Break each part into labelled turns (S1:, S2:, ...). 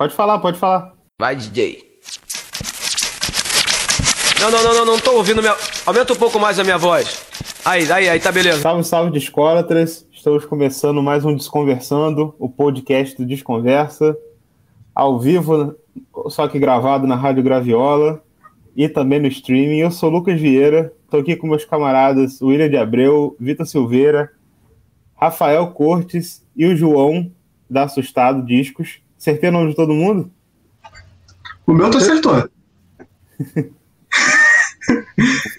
S1: Pode falar, pode falar.
S2: Vai, DJ. Não, não, não, não, não tô ouvindo minha. Aumenta um pouco mais a minha voz. Aí, aí, aí, tá beleza.
S1: Salve, salve, discólatras. Estamos começando mais um Desconversando, o podcast do Desconversa, ao vivo, só que gravado na Rádio Graviola e também no streaming. Eu sou Lucas Vieira, estou aqui com meus camaradas William de Abreu, Vitor Silveira, Rafael Cortes e o João da Assustado Discos. Acertei o nome de todo mundo?
S3: O meu tu acertou.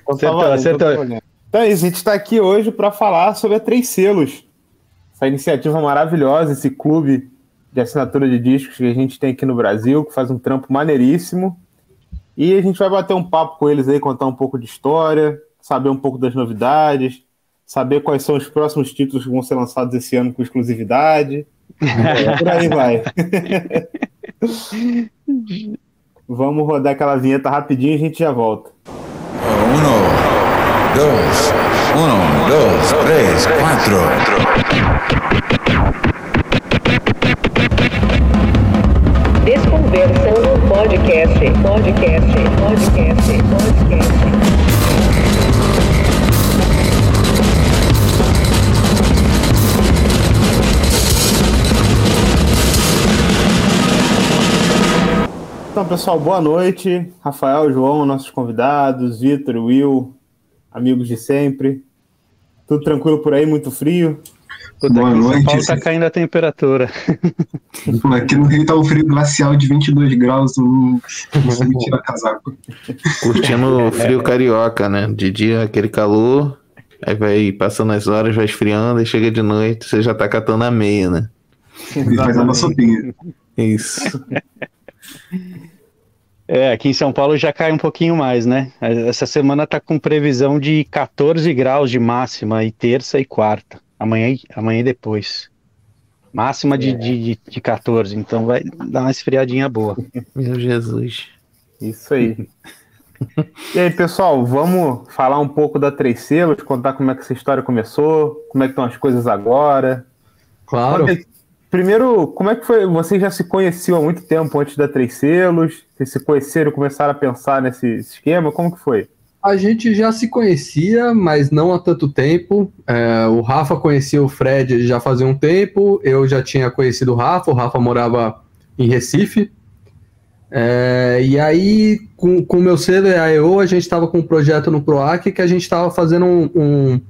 S1: acertou, acertou. Então é isso, a gente está aqui hoje para falar sobre a Três Selos, essa iniciativa maravilhosa, esse clube de assinatura de discos que a gente tem aqui no Brasil, que faz um trampo maneiríssimo. E a gente vai bater um papo com eles aí, contar um pouco de história, saber um pouco das novidades, saber quais são os próximos títulos que vão ser lançados esse ano com exclusividade. É, por aí vai. Vamos rodar aquela vinheta rapidinho e a gente já volta.
S4: Uno, dois, um, dois, três, quatro.
S5: Desconversando podcast, podcast, podcast, podcast.
S1: Então, pessoal, boa noite. Rafael, João, nossos convidados, Vitor, Will, amigos de sempre. Tudo tranquilo por aí? Muito frio?
S6: Puta, Boa aqui noite. São Paulo tá caindo a temperatura.
S3: Pô, aqui no Rio tá um frio glacial de 22 graus, não consigo tirar casaco.
S7: Curtindo o frio carioca, né? De dia aquele calor, aí vai passando as horas, vai esfriando, e chega de noite, você já tá catando a meia, né?
S3: E faz uma sopinha.
S7: Isso.
S6: É, aqui em São Paulo já cai um pouquinho mais, né? Essa semana tá com previsão de 14 graus de máxima, e terça e quarta. Amanhã, amanhã e depois. Máxima de, é. de, de 14, então vai dar uma esfriadinha boa.
S7: Meu Jesus.
S1: Isso aí. e aí, pessoal, vamos falar um pouco da Três Selos, contar como é que essa história começou, como é que estão as coisas agora.
S6: Claro.
S1: Primeiro, como é que foi? Vocês já se conheciam há muito tempo antes da Três Selos? Vocês se conheceram, começaram a pensar nesse esquema? Como que foi?
S8: A gente já se conhecia, mas não há tanto tempo. É, o Rafa conhecia o Fred já fazia um tempo, eu já tinha conhecido o Rafa, o Rafa morava em Recife. É, e aí, com o meu selo e a EO, a gente estava com um projeto no PROAC que a gente estava fazendo um, um,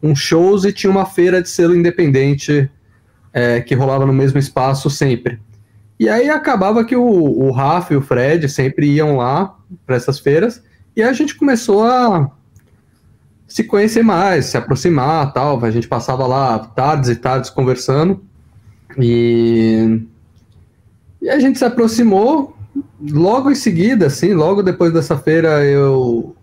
S8: um shows e tinha uma feira de selo independente é, que rolava no mesmo espaço sempre. E aí acabava que o, o Rafa e o Fred sempre iam lá para essas feiras e a gente começou a se conhecer mais, se aproximar, tal. A gente passava lá tardes e tardes conversando e e a gente se aproximou logo em seguida, assim, logo depois dessa feira eu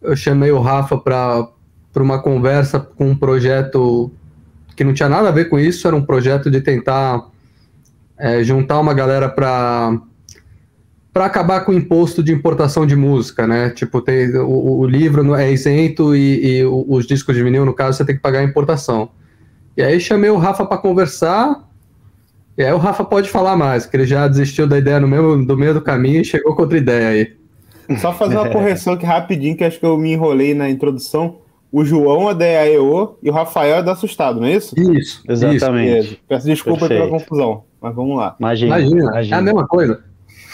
S8: eu chamei o Rafa para para uma conversa com um projeto que não tinha nada a ver com isso, era um projeto de tentar é, juntar uma galera para para acabar com o imposto de importação de música, né? Tipo, tem, o, o livro é isento e, e, os discos de vinil, no caso, você tem que pagar a importação. E aí chamei o Rafa para conversar, e aí o Rafa pode falar mais, que ele já desistiu da ideia no meio, do meio do caminho e chegou com outra ideia aí.
S1: Só fazer uma correção aqui rapidinho, que acho que eu me enrolei na introdução. O João é da EAEO e o Rafael é da Assustado, não é isso?
S8: Isso,
S6: exatamente.
S1: Isso, Peço desculpa Perfeito. pela confusão, mas vamos lá.
S8: Imagina, imagina, imagina. é a mesma coisa.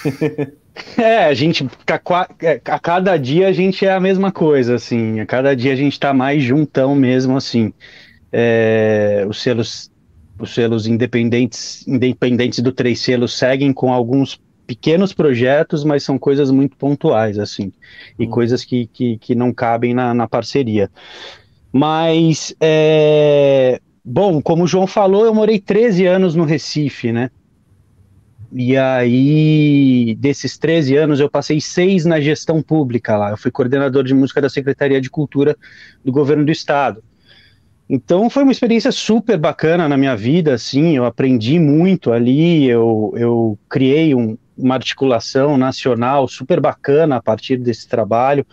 S6: é, a gente, a, é, a, cada dia a gente é a mesma coisa, assim, a cada dia a gente tá mais juntão mesmo, assim. É, os selos, os selos independentes, independentes do Três Selos seguem com alguns pequenos projetos, mas são coisas muito pontuais, assim, e hum. coisas que, que, que, não cabem na, na parceria. Mas, é, bom, como o João falou, eu morei 13 anos no Recife, né? E aí, desses 13 anos, eu passei seis na gestão pública lá. Eu fui coordenador de música da Secretaria de Cultura do Governo do Estado. Então foi uma experiência super bacana na minha vida, assim, eu aprendi muito ali, eu, eu criei um, uma articulação nacional super bacana a partir desse trabalho.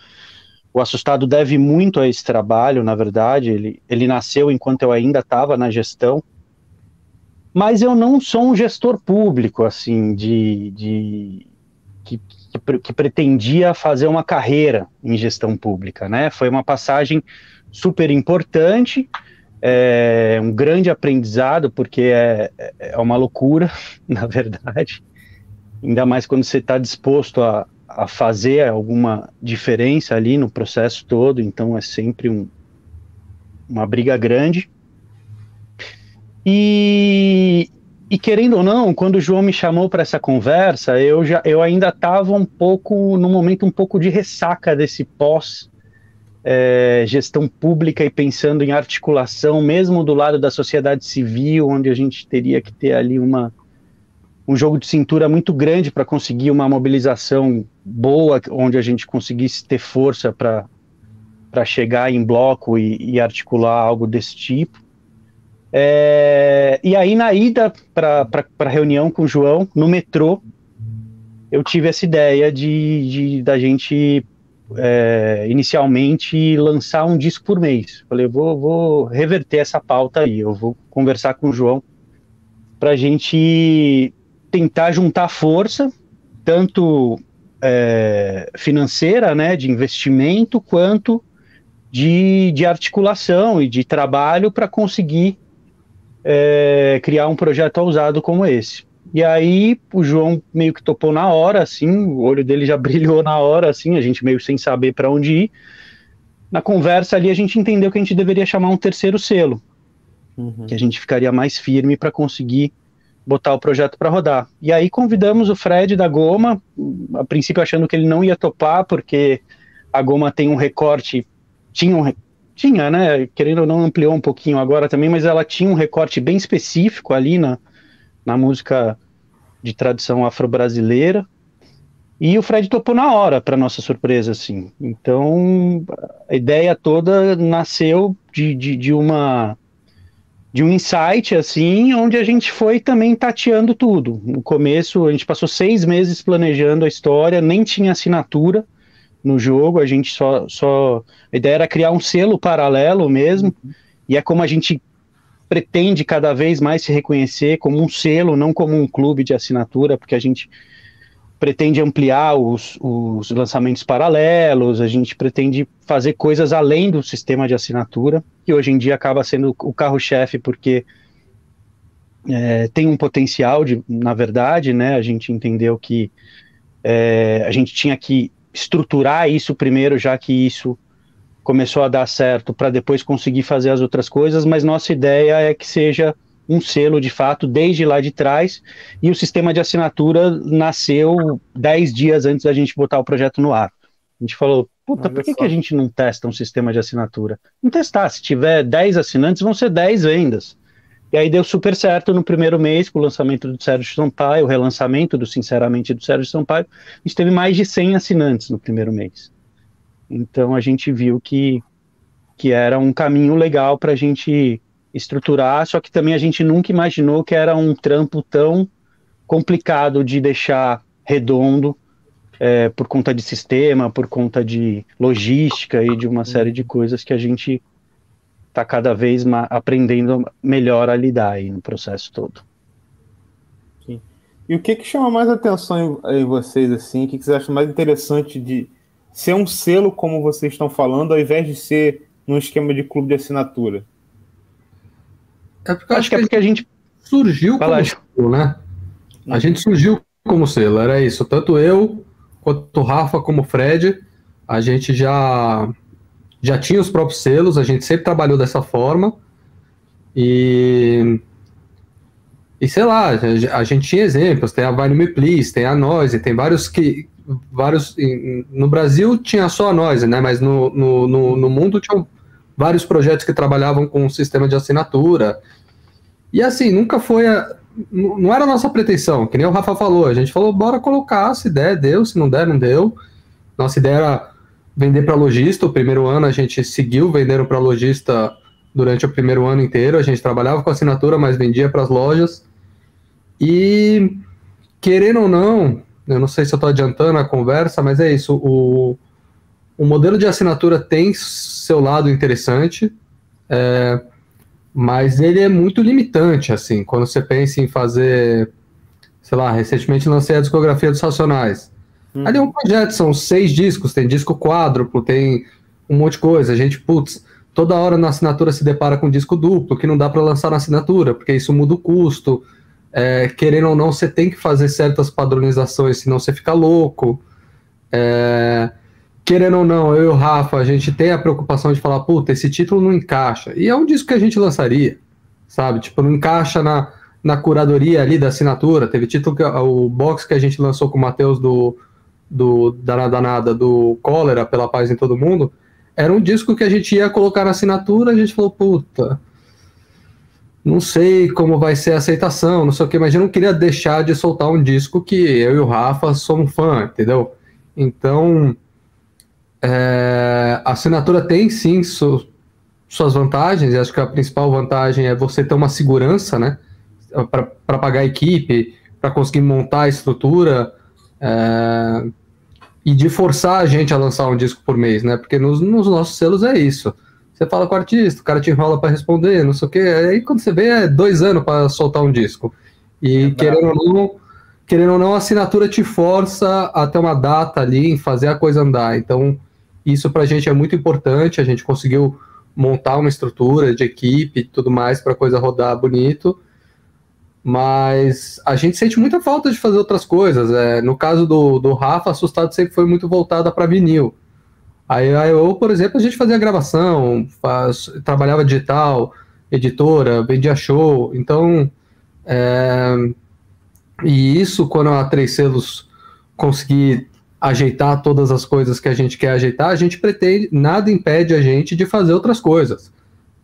S6: O Assustado deve muito a esse trabalho, na verdade, ele, ele nasceu enquanto eu ainda estava na gestão, mas eu não sou um gestor público, assim, de, de que, que, que pretendia fazer uma carreira em gestão pública, né? Foi uma passagem super importante, é um grande aprendizado, porque é, é uma loucura, na verdade, ainda mais quando você está disposto a, a fazer alguma diferença ali no processo todo, então é sempre um, uma briga grande. E, e querendo ou não, quando o João me chamou para essa conversa, eu já eu ainda estava um pouco no momento um pouco de ressaca desse pós é, gestão pública e pensando em articulação, mesmo do lado da sociedade civil, onde a gente teria que ter ali uma um jogo de cintura muito grande para conseguir uma mobilização boa, onde a gente conseguisse ter força para chegar em bloco e, e articular algo desse tipo. É, e aí, na ida para a reunião com o João, no metrô, eu tive essa ideia de, de da gente é, inicialmente lançar um disco por mês. Falei, vou, vou reverter essa pauta aí, eu vou conversar com o João para a gente tentar juntar força, tanto é, financeira, né, de investimento, quanto de, de articulação e de trabalho para conseguir é, criar um projeto ousado como esse. E aí o João meio que topou na hora, assim, o olho dele já brilhou na hora, assim, a gente meio sem saber para onde ir. Na conversa ali a gente entendeu que a gente deveria chamar um terceiro selo, uhum. que a gente ficaria mais firme para conseguir botar o projeto para rodar. E aí convidamos o Fred da Goma, a princípio achando que ele não ia topar, porque a Goma tem um recorte, tinha um, tinha, né? Querendo ou não, ampliou um pouquinho agora também, mas ela tinha um recorte bem específico ali na, na música de tradição afro-brasileira. E o Fred topou na hora, para nossa surpresa, assim. Então, a ideia toda nasceu de, de, de, uma de um insight, assim, onde a gente foi também tateando tudo. No começo, a gente passou seis meses planejando a história, nem tinha assinatura, no jogo, a gente só, só. A ideia era criar um selo paralelo mesmo, e é como a gente pretende cada vez mais se reconhecer como um selo, não como um clube de assinatura, porque a gente pretende ampliar os, os lançamentos paralelos, a gente pretende fazer coisas além do sistema de assinatura, que hoje em dia acaba sendo o carro-chefe, porque é, tem um potencial de, na verdade, né? A gente entendeu que é, a gente tinha que estruturar isso primeiro, já que isso começou a dar certo, para depois conseguir fazer as outras coisas, mas nossa ideia é que seja um selo de fato desde lá de trás, e o sistema de assinatura nasceu dez dias antes da gente botar o projeto no ar. A gente falou, puta, por que, que a gente não testa um sistema de assinatura? Não testar, se tiver 10 assinantes, vão ser 10 vendas. E aí deu super certo no primeiro mês, com o lançamento do Sérgio Sampaio, o relançamento do Sinceramente do Sérgio Sampaio. A gente teve mais de 100 assinantes no primeiro mês. Então a gente viu que, que era um caminho legal para a gente estruturar, só que também a gente nunca imaginou que era um trampo tão complicado de deixar redondo é, por conta de sistema, por conta de logística e de uma série de coisas que a gente está cada vez aprendendo melhor a lidar aí no processo todo.
S1: E o que, que chama mais atenção em, em vocês, assim? O que, que vocês acham mais interessante de ser um selo, como vocês estão falando, ao invés de ser num esquema de clube de assinatura?
S8: É porque acho, acho que é porque a gente surgiu Fala, como selo, né? A gente surgiu como selo, era isso. Tanto eu quanto o Rafa como o Fred, a gente já já tinha os próprios selos, a gente sempre trabalhou dessa forma. E. E sei lá, a gente tinha exemplos, tem a Vai Me Please, tem a Noise, tem vários que. vários No Brasil tinha só a Noise, né? Mas no, no, no, no mundo tinham vários projetos que trabalhavam com um sistema de assinatura. E assim, nunca foi. A, não era a nossa pretensão, que nem o Rafa falou. A gente falou, bora colocar, se der, deu, se não der, não deu. Nossa ideia era vender para lojista. O primeiro ano a gente seguiu vendendo para lojista durante o primeiro ano inteiro. A gente trabalhava com assinatura, mas vendia para as lojas. E querendo ou não, eu não sei se eu estou adiantando a conversa, mas é isso. O, o modelo de assinatura tem seu lado interessante, é, mas ele é muito limitante, assim, quando você pensa em fazer, sei lá, recentemente lancei a discografia dos Racionais. Hum. Ali é um projeto, são seis discos, tem disco quádruplo, tem um monte de coisa. A gente, putz, toda hora na assinatura se depara com disco duplo, que não dá para lançar na assinatura, porque isso muda o custo. É, querendo ou não, você tem que fazer certas padronizações, senão você fica louco. É, querendo ou não, eu e o Rafa, a gente tem a preocupação de falar, puta, esse título não encaixa. E é um disco que a gente lançaria, sabe? Tipo, não encaixa na, na curadoria ali da assinatura. Teve título que o box que a gente lançou com o Matheus do, do Danada Nada, do Cólera, pela paz em todo mundo, era um disco que a gente ia colocar na assinatura, a gente falou, puta, não sei como vai ser a aceitação, não sei o que, mas eu não queria deixar de soltar um disco que eu e o Rafa somos fã, entendeu? Então, é, a assinatura tem sim su, suas vantagens, e acho que a principal vantagem é você ter uma segurança, né? Para pagar a equipe, para conseguir montar a estrutura é, e de forçar a gente a lançar um disco por mês, né? Porque nos, nos nossos selos é isso. Você fala com o artista, o cara te enrola para responder, não sei o quê. Aí quando você vê, é dois anos para soltar um disco. E é querendo ou não, querendo ou não, a assinatura te força até uma data ali em fazer a coisa andar. Então, isso para a gente é muito importante. A gente conseguiu montar uma estrutura de equipe e tudo mais para a coisa rodar bonito. Mas a gente sente muita falta de fazer outras coisas. É, no caso do, do Rafa, Assustado sempre foi muito voltada para vinil. Aí eu, por exemplo, a gente fazia gravação, faz, trabalhava digital, editora, vendia show. Então, é, e isso, quando a Três Selos conseguir ajeitar todas as coisas que a gente quer ajeitar, a gente pretende, nada impede a gente de fazer outras coisas.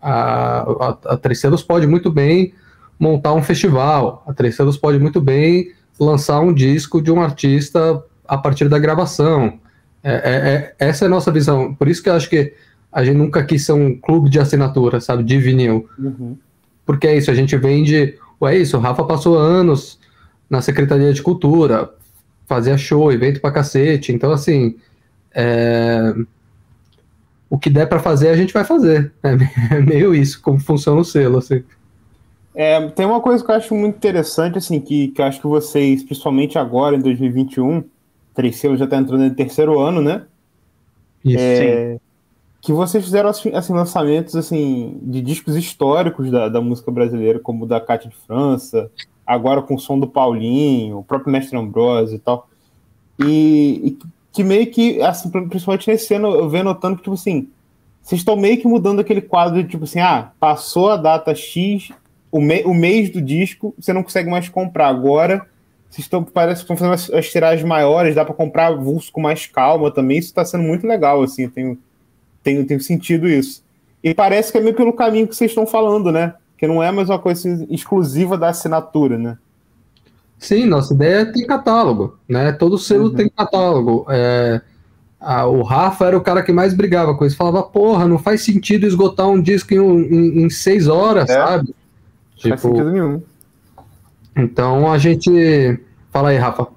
S8: A, a, a Três Selos pode muito bem montar um festival, a Três Selos pode muito bem lançar um disco de um artista a partir da gravação. É, é, é, essa é a nossa visão. Por isso que eu acho que a gente nunca quis ser um clube de assinatura, sabe, de vinil. Uhum. Porque é isso, a gente vende. É isso, o Rafa passou anos na Secretaria de Cultura, fazia show, evento pra cacete. Então, assim, é... o que der para fazer, a gente vai fazer. É meio isso, como funciona o selo, assim.
S1: É, tem uma coisa que eu acho muito interessante, assim, que, que eu acho que vocês, principalmente agora, em 2021, Triceu já está entrando no terceiro ano, né?
S8: Isso, é,
S1: Que vocês fizeram assim, assim, lançamentos assim de discos históricos da, da música brasileira, como o da Cátia de França, agora com o som do Paulinho, o próprio Mestre Ambrosio e tal. E, e, que meio que, assim, principalmente nesse ano, eu venho notando que, tipo assim, vocês estão meio que mudando aquele quadro de, tipo assim, ah, passou a data X, o, me, o mês do disco, você não consegue mais comprar. Agora vocês estão, parece que estão fazendo as, as tiragens maiores, dá para comprar vulso com mais calma também. Isso está sendo muito legal, assim, eu tenho, tenho, tenho sentido isso. E parece que é meio pelo caminho que vocês estão falando, né? Que não é mais uma coisa assim, exclusiva da assinatura, né?
S8: Sim, nossa ideia é ter catálogo, né? Todo selo uhum. tem catálogo. É, a, o Rafa era o cara que mais brigava com isso. Falava, porra, não faz sentido esgotar um disco em, em, em seis horas, é. sabe? Não
S1: tipo, faz sentido nenhum.
S8: Então a gente. Fala aí, Rafa.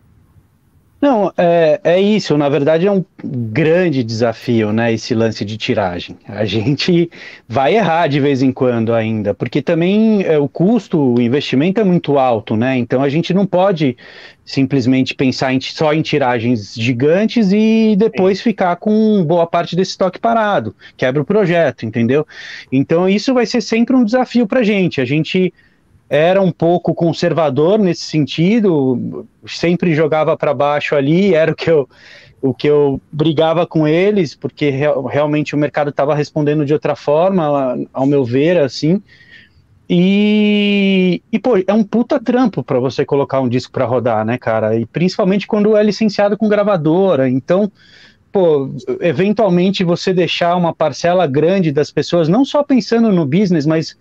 S6: Não, é, é isso. Na verdade, é um grande desafio, né? Esse lance de tiragem. A gente vai errar de vez em quando ainda, porque também é, o custo, o investimento é muito alto, né? Então a gente não pode simplesmente pensar em, só em tiragens gigantes e depois Sim. ficar com boa parte desse estoque parado. Quebra o projeto, entendeu? Então isso vai ser sempre um desafio para a gente. A gente era um pouco conservador nesse sentido, sempre jogava para baixo ali, era o que eu o que eu brigava com eles, porque realmente o mercado estava respondendo de outra forma, ao meu ver, assim. E, e pô, é um puta trampo para você colocar um disco para rodar, né, cara? E principalmente quando é licenciado com gravadora. Então, pô, eventualmente você deixar uma parcela grande das pessoas, não só pensando no business, mas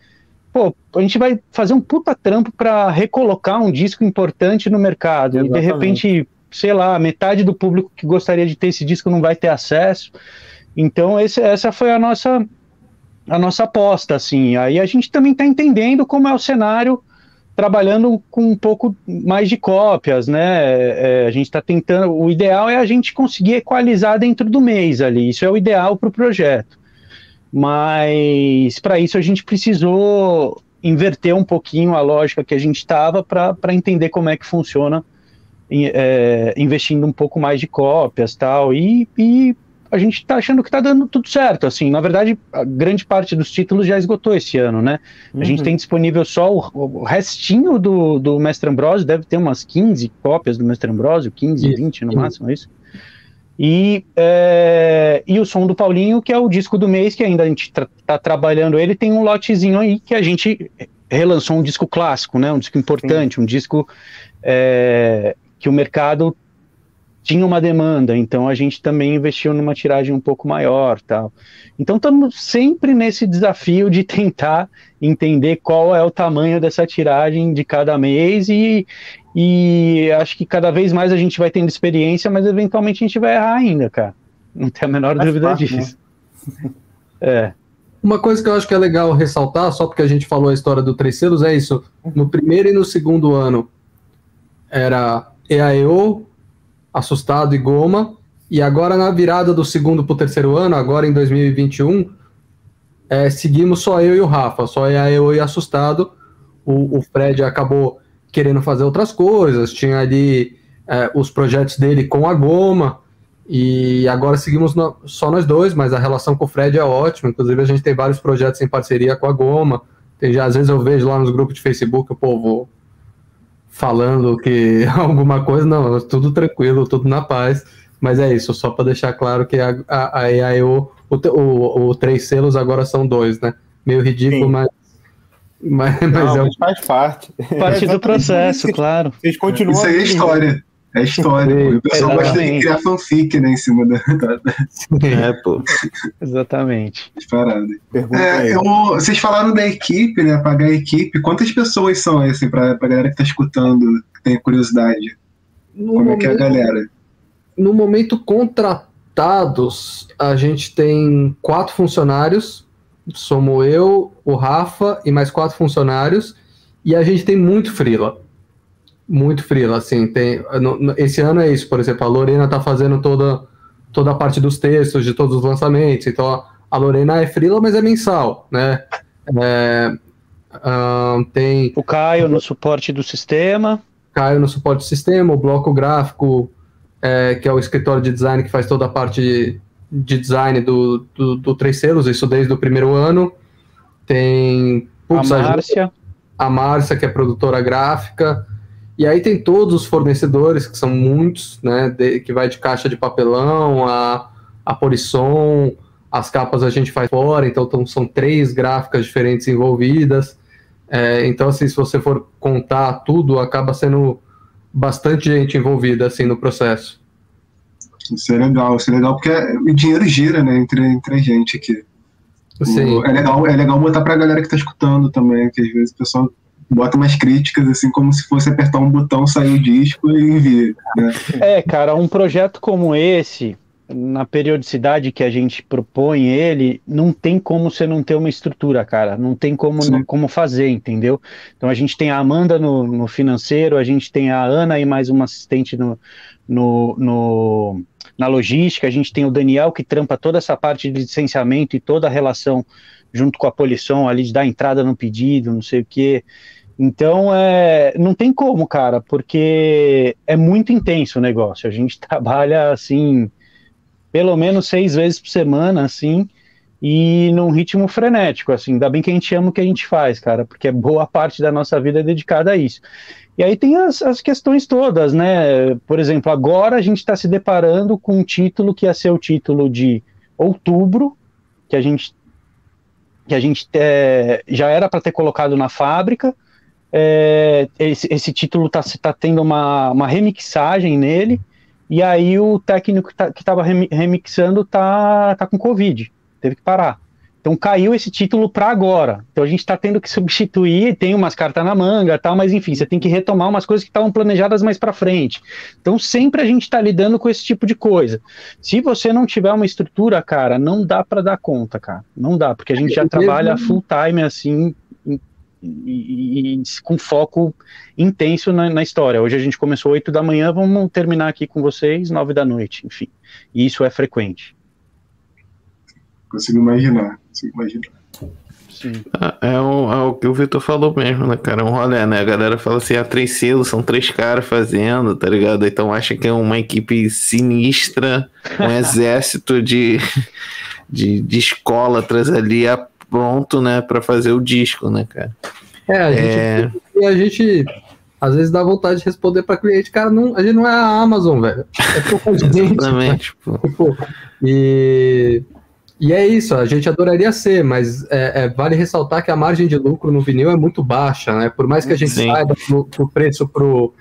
S6: pô, a gente vai fazer um puta trampo para recolocar um disco importante no mercado. Exatamente. E de repente, sei lá, metade do público que gostaria de ter esse disco não vai ter acesso. Então, esse, essa foi a nossa a nossa aposta, assim. Aí a gente também está entendendo como é o cenário, trabalhando com um pouco mais de cópias, né? É, a gente está tentando. O ideal é a gente conseguir equalizar dentro do mês ali. Isso é o ideal para o projeto. Mas para isso a gente precisou inverter um pouquinho a lógica que a gente estava para entender como é que funciona é, investindo um pouco mais de cópias tal e, e a gente está achando que está dando tudo certo. Assim, na verdade, a grande parte dos títulos já esgotou esse ano, né? Uhum. A gente uhum. tem disponível só o, o restinho do, do Mestre Ambrosio, deve ter umas 15 cópias do Mestre Ambrosio, 15, isso. 20 no máximo, é isso? E, é, e o som do Paulinho, que é o disco do mês, que ainda a gente está tra trabalhando ele, tem um lotezinho aí que a gente relançou um disco clássico, né? Um disco importante, Sim. um disco é, que o mercado tinha uma demanda, então a gente também investiu numa tiragem um pouco maior, tal. Então estamos sempre nesse desafio de tentar entender qual é o tamanho dessa tiragem de cada mês e, e acho que cada vez mais a gente vai tendo experiência, mas eventualmente a gente vai errar ainda, cara. Não tem a menor Faz dúvida parte, disso. Né?
S8: é. Uma coisa que eu acho que é legal ressaltar, só porque a gente falou a história do Três Selos, é isso. No primeiro e no segundo ano era EAEO, Assustado e Goma. E agora, na virada do segundo para o terceiro ano, agora em 2021, é, seguimos só eu e o Rafa, só eu e Assustado. O, o Fred acabou querendo fazer outras coisas, tinha ali é, os projetos dele com a Goma, e agora seguimos no, só nós dois, mas a relação com o Fred é ótima. Inclusive, a gente tem vários projetos em parceria com a Goma. Tem, já, às vezes eu vejo lá nos grupos de Facebook o povo falando que alguma coisa, não, tudo tranquilo, tudo na paz. Mas é isso, só para deixar claro que a, a, a, o, o, o, três selos agora são dois, né? Meio ridículo, mas.
S1: Mas, mas, não, é mas faz parte.
S6: Parte do processo, claro.
S3: Vocês continuam. Isso aí é história. É história. o pessoal gosta de criar fanfic, né, em cima da.
S6: É, pô. Exatamente.
S3: Disparado. É, eu, vocês falaram da equipe, né? Pagar a equipe. Quantas pessoas são, assim, pra, pra galera que tá escutando, que tem curiosidade? No Como momento, é que é a galera?
S8: No momento, contratados, a gente tem quatro funcionários. Somos eu, o Rafa e mais quatro funcionários. E a gente tem muito freela muito frila, assim, tem, esse ano é isso, por exemplo, a Lorena tá fazendo toda, toda a parte dos textos de todos os lançamentos, então a, Lorena é frila, mas é mensal, né, é, uh, tem...
S6: O Caio no suporte do sistema.
S8: Caio no suporte do sistema, o bloco gráfico, é, que é o escritório de design que faz toda a parte de, de design do, do, do Três Selos, isso desde o primeiro ano, tem...
S6: Putz, a Márcia.
S8: A Márcia, que é produtora gráfica, e aí tem todos os fornecedores, que são muitos, né? De, que vai de caixa de papelão, a, a Polisson, as capas a gente faz fora, então, então são três gráficas diferentes envolvidas. É, então, assim, se você for contar tudo, acaba sendo bastante gente envolvida assim no processo.
S3: Isso é legal, isso é legal porque o dinheiro gira, né, entre, entre a gente aqui. Sim. É legal, é legal botar pra galera que tá escutando também, que às vezes o pessoal bota umas críticas, assim, como se fosse apertar um botão, sair o disco e envia. Né?
S6: É, cara, um projeto como esse, na periodicidade que a gente propõe ele, não tem como você não ter uma estrutura, cara. Não tem como, como fazer, entendeu? Então a gente tem a Amanda no, no financeiro, a gente tem a Ana e mais uma assistente no, no, no, na logística, a gente tem o Daniel que trampa toda essa parte de licenciamento e toda a relação junto com a polição ali de dar entrada no pedido, não sei o quê. Então, é, não tem como, cara, porque é muito intenso o negócio. A gente trabalha, assim, pelo menos seis vezes por semana, assim, e num ritmo frenético, assim. Ainda bem que a gente ama o que a gente faz, cara, porque boa parte da nossa vida é dedicada a isso. E aí tem as, as questões todas, né? Por exemplo, agora a gente está se deparando com um título que ia ser o título de outubro, que a gente que a gente é, já era para ter colocado na fábrica. É, esse, esse, título está tá tendo uma, uma remixagem nele, e aí o técnico que estava tá, remixando tá, tá com Covid, teve que parar. Então caiu esse título para agora. Então a gente está tendo que substituir, tem umas cartas na manga, tal, mas enfim, você tem que retomar umas coisas que estavam planejadas mais para frente. Então sempre a gente está lidando com esse tipo de coisa. Se você não tiver uma estrutura, cara, não dá para dar conta, cara. Não dá, porque a gente já trabalha full time assim e, e, e, com foco intenso na, na, história. Hoje a gente começou 8 da manhã, vamos terminar aqui com vocês 9 da noite, enfim. E isso é frequente.
S3: Consigo imaginar, consigo imaginar.
S7: É, é, o, é o que o Vitor falou mesmo, né, cara? É um rolê, né? A galera fala assim: ah, três selos, são três caras fazendo, tá ligado? Então acha que é uma equipe sinistra, um exército de, de, de escólatras ali a pronto, né, pra fazer o disco, né, cara?
S8: É, a gente, é... E a gente às vezes dá vontade de responder para cliente, cara, não, a gente não é a Amazon, velho. É pouca gente. Exatamente. Né? Tipo, e e é isso, a gente adoraria ser, mas é, é, vale ressaltar que a margem de lucro no vinil é muito baixa, né? Por mais que a gente Sim. saiba que o preço para o,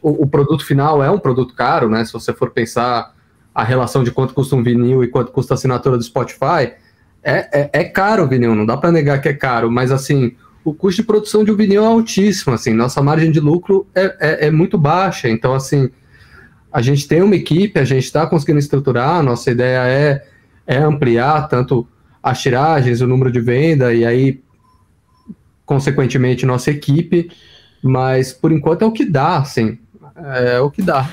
S8: o produto final é um produto caro, né? Se você for pensar a relação de quanto custa um vinil e quanto custa a assinatura do Spotify, é, é, é caro o vinil, não dá para negar que é caro, mas assim, o custo de produção de um vinil é altíssimo, assim, nossa margem de lucro é, é, é muito baixa, então assim, a gente tem uma equipe, a gente está conseguindo estruturar, nossa ideia é é ampliar tanto as tiragens, o número de venda e aí, consequentemente, nossa equipe, mas por enquanto é o que dá, assim, é o que dá.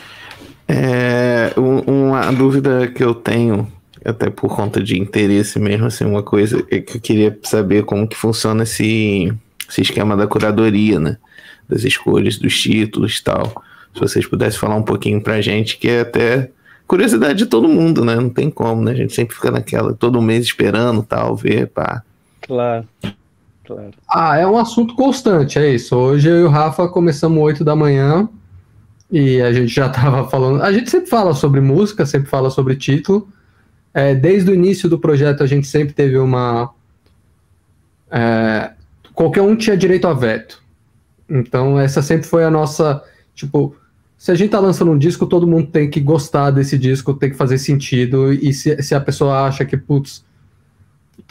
S7: É, uma dúvida que eu tenho, até por conta de interesse mesmo, assim, uma coisa é que eu queria saber como que funciona esse, esse esquema da curadoria, né? Das escolhas, dos títulos e tal. Se vocês pudessem falar um pouquinho pra gente, que é até curiosidade de todo mundo, né? Não tem como, né? A gente sempre fica naquela, todo mês esperando, tal, ver, pá.
S6: Claro. Claro.
S8: Ah, é um assunto constante, é isso. Hoje eu e o Rafa começamos 8 da manhã e a gente já tava falando. A gente sempre fala sobre música, sempre fala sobre título. É, desde o início do projeto a gente sempre teve uma. É, qualquer um tinha direito a veto. Então, essa sempre foi a nossa. Tipo, se a gente tá lançando um disco, todo mundo tem que gostar desse disco, tem que fazer sentido. E se, se a pessoa acha que, putz,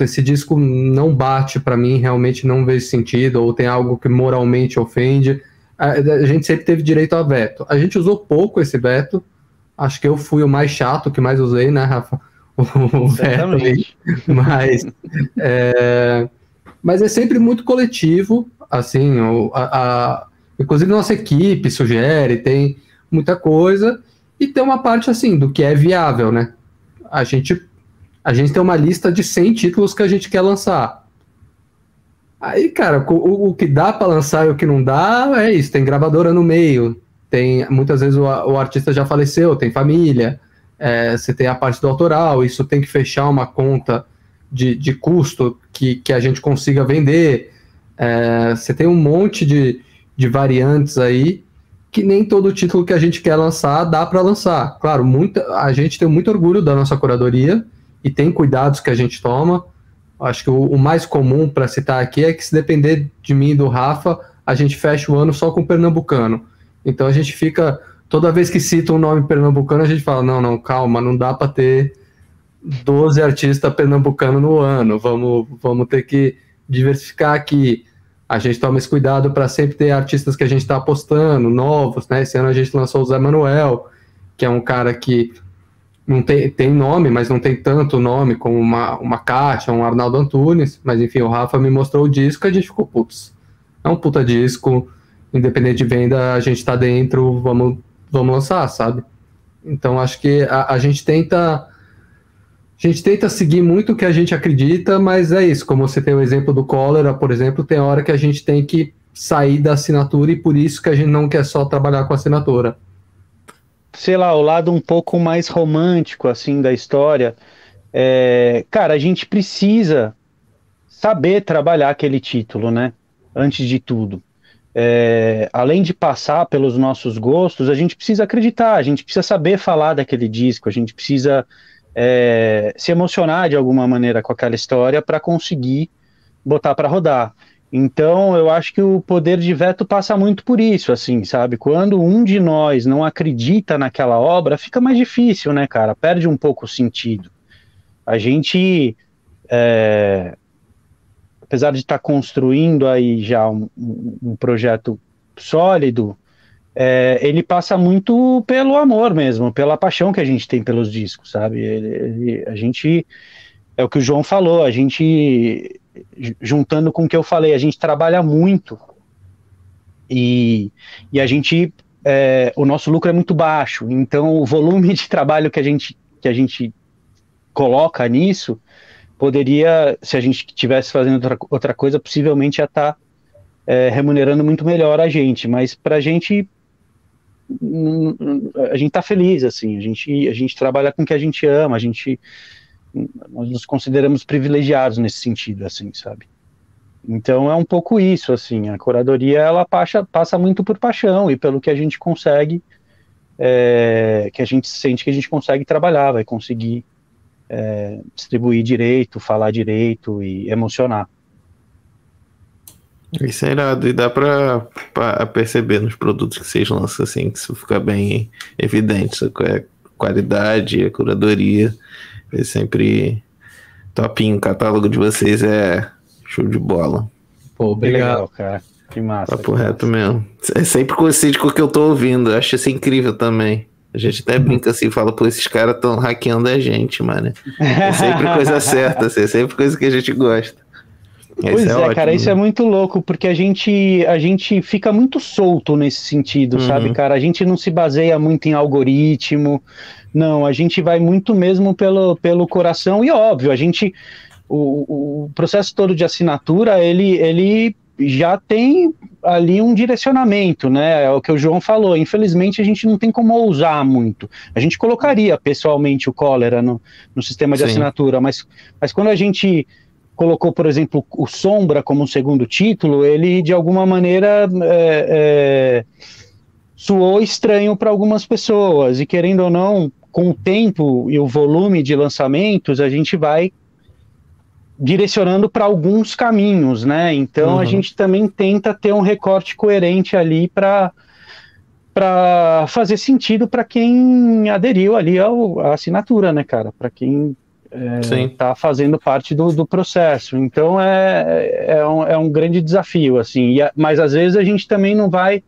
S8: esse disco não bate para mim, realmente não vejo sentido, ou tem algo que moralmente ofende, a, a, gente sempre teve direito a veto. A gente usou pouco esse veto. Acho que eu fui o mais chato que mais usei, né, Rafa? O veto. Mas é, mas é sempre muito coletivo, assim, a, a Inclusive, nossa equipe sugere, tem muita coisa, e tem uma parte assim do que é viável, né? A gente, a gente tem uma lista de 100 títulos que a gente quer lançar. Aí, cara, o, o que dá para lançar e o que não dá é isso. Tem gravadora no meio, tem muitas vezes o, o artista já faleceu, tem família, é, você tem a parte do autoral, isso tem que fechar uma conta de, de custo que, que a gente consiga vender. É, você tem um monte de, de variantes aí que nem todo título que a gente quer lançar dá para lançar. Claro, muita, a gente tem muito orgulho da nossa curadoria e tem cuidados que a gente toma. Acho que o, o mais comum para citar aqui é que se depender de mim e do Rafa, a gente fecha o ano só com pernambucano. Então a gente fica toda vez que cita um nome pernambucano, a gente fala: "Não, não, calma, não dá para ter 12 artistas pernambucanos no ano. Vamos vamos ter que diversificar aqui a gente toma esse cuidado para sempre ter artistas que a gente está apostando, novos, né? Esse ano a gente lançou o Zé Manuel, que é um cara que não tem, tem nome, mas não tem tanto nome como uma, uma Kátia, um Arnaldo Antunes, mas enfim, o Rafa me mostrou o disco e a gente ficou, putz, é um puta disco, independente de venda, a gente tá dentro, vamos, vamos lançar, sabe? Então acho que a, a gente tenta a gente tenta seguir muito o que a gente acredita, mas é isso. Como você tem o exemplo do cólera, por exemplo, tem hora que a gente tem que sair da assinatura e por isso que a gente não quer só trabalhar com assinatura.
S6: Sei lá, o lado um pouco mais romântico assim da história. É, cara, a gente precisa saber trabalhar aquele título, né? Antes de tudo. É, além de passar pelos nossos gostos, a gente precisa acreditar, a gente precisa saber falar daquele disco, a gente precisa é, se emocionar de alguma maneira com aquela história para conseguir botar para rodar. Então, eu acho que o poder de veto passa muito por isso, assim, sabe? Quando um de nós não acredita naquela obra, fica mais difícil, né, cara? Perde um pouco o sentido. A gente, é, apesar de estar tá construindo aí já um, um projeto sólido, é, ele passa muito pelo amor mesmo, pela paixão que a gente tem pelos discos, sabe? Ele, ele, a gente é o que o João falou, a gente juntando com o que eu falei, a gente trabalha muito e, e a gente é, o nosso lucro é muito baixo, então o volume de trabalho que a gente que a gente coloca nisso poderia, se a gente tivesse fazendo outra, outra coisa, possivelmente ia estar tá, é, remunerando muito melhor a gente, mas para a gente a gente está feliz assim, a gente a gente trabalha com o que a gente ama, a gente nós nos consideramos privilegiados nesse sentido, assim, sabe? Então é um pouco isso, assim, a curadoria ela passa, passa muito por paixão e pelo que a gente consegue, é, que a gente sente que a gente consegue trabalhar, vai conseguir é, distribuir direito, falar direito e emocionar.
S7: Isso é irado, e dá pra, pra, perceber nos produtos que vocês lançam, assim, que isso fica bem evidente, a qualidade, a curadoria, é sempre topinho, o catálogo de vocês é show de bola.
S6: Pô, obrigado, Legal, cara. Que massa.
S7: Papo reto mesmo. É sempre coincide com o que eu tô ouvindo. Eu acho isso incrível também. A gente até brinca assim, fala, pô, esses caras estão hackeando a gente, mano. É sempre coisa certa, assim, é sempre coisa que a gente gosta.
S6: Pois é, é ótimo, cara, isso é muito louco, porque a gente, a gente fica muito solto nesse sentido, uhum. sabe, cara? A gente não se baseia muito em algoritmo, não, a gente vai muito mesmo pelo, pelo coração, e óbvio, a gente. O, o processo todo de assinatura, ele, ele já tem ali um direcionamento, né? É o que o João falou. Infelizmente, a gente não tem como ousar muito. A gente colocaria pessoalmente o cólera no, no sistema de Sim. assinatura, mas, mas quando a gente colocou, por exemplo, o Sombra como um segundo título, ele de alguma maneira é, é, soou estranho para algumas pessoas. E querendo ou não, com o tempo e o volume de lançamentos, a gente vai direcionando para alguns caminhos, né? Então uhum. a gente também tenta ter um recorte coerente ali para para fazer sentido para quem aderiu ali ao, à assinatura, né, cara? Para quem está é, fazendo parte do, do processo. Então é, é, um, é um grande desafio, assim. E, mas às vezes a gente também não vai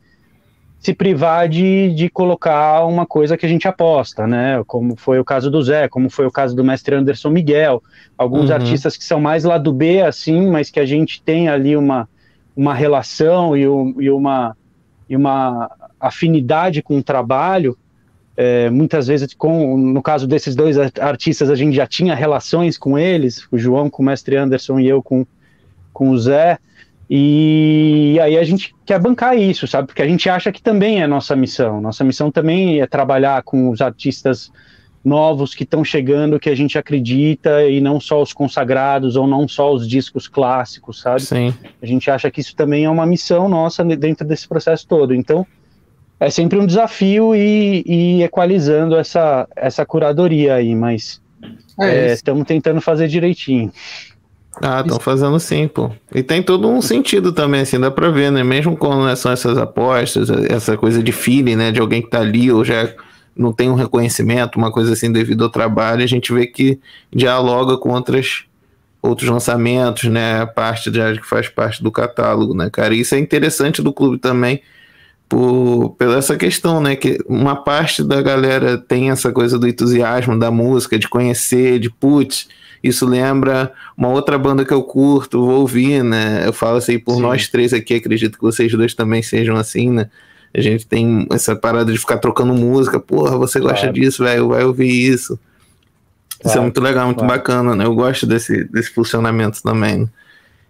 S6: se privar de, de colocar uma coisa que a gente aposta, né? Como foi o caso do Zé, como foi o caso do mestre Anderson Miguel, alguns uhum. artistas que são mais lá do B, assim, mas que a gente tem ali uma, uma relação e, e, uma, e uma afinidade com o trabalho é, muitas vezes, com, no caso desses dois artistas, a gente já tinha relações com eles, o João com o mestre Anderson e eu com, com o Zé. E aí a gente quer bancar isso, sabe? Porque a gente acha que também é nossa missão. Nossa missão também é trabalhar com os artistas novos que estão chegando, que a gente acredita, e não só os consagrados, ou não só os discos clássicos, sabe?
S7: Sim.
S6: A gente acha que isso também é uma missão nossa dentro desse processo todo. Então, é sempre um desafio e, e equalizando essa, essa curadoria aí, mas estamos é, é tentando fazer direitinho.
S7: Ah, estão fazendo sim, pô. E tem todo um sentido também, assim, dá pra ver, né? Mesmo quando são essas apostas, essa coisa de feeling, né? De alguém que tá ali ou já não tem um reconhecimento, uma coisa assim devido ao trabalho, a gente vê que dialoga com outras, outros lançamentos, né? A parte de, que faz parte do catálogo, né, cara? E isso é interessante do clube também, por, pela essa questão, né? Que uma parte da galera tem essa coisa do entusiasmo da música, de conhecer, de putz, isso lembra uma outra banda que eu curto, vou ouvir, né? Eu falo assim, por Sim. nós três aqui, acredito que vocês dois também sejam assim, né? A gente tem essa parada de ficar trocando música, porra, você gosta claro. disso, velho, vai ouvir isso. Claro. Isso é muito legal, muito claro. bacana, né? Eu gosto desse, desse funcionamento também. Né?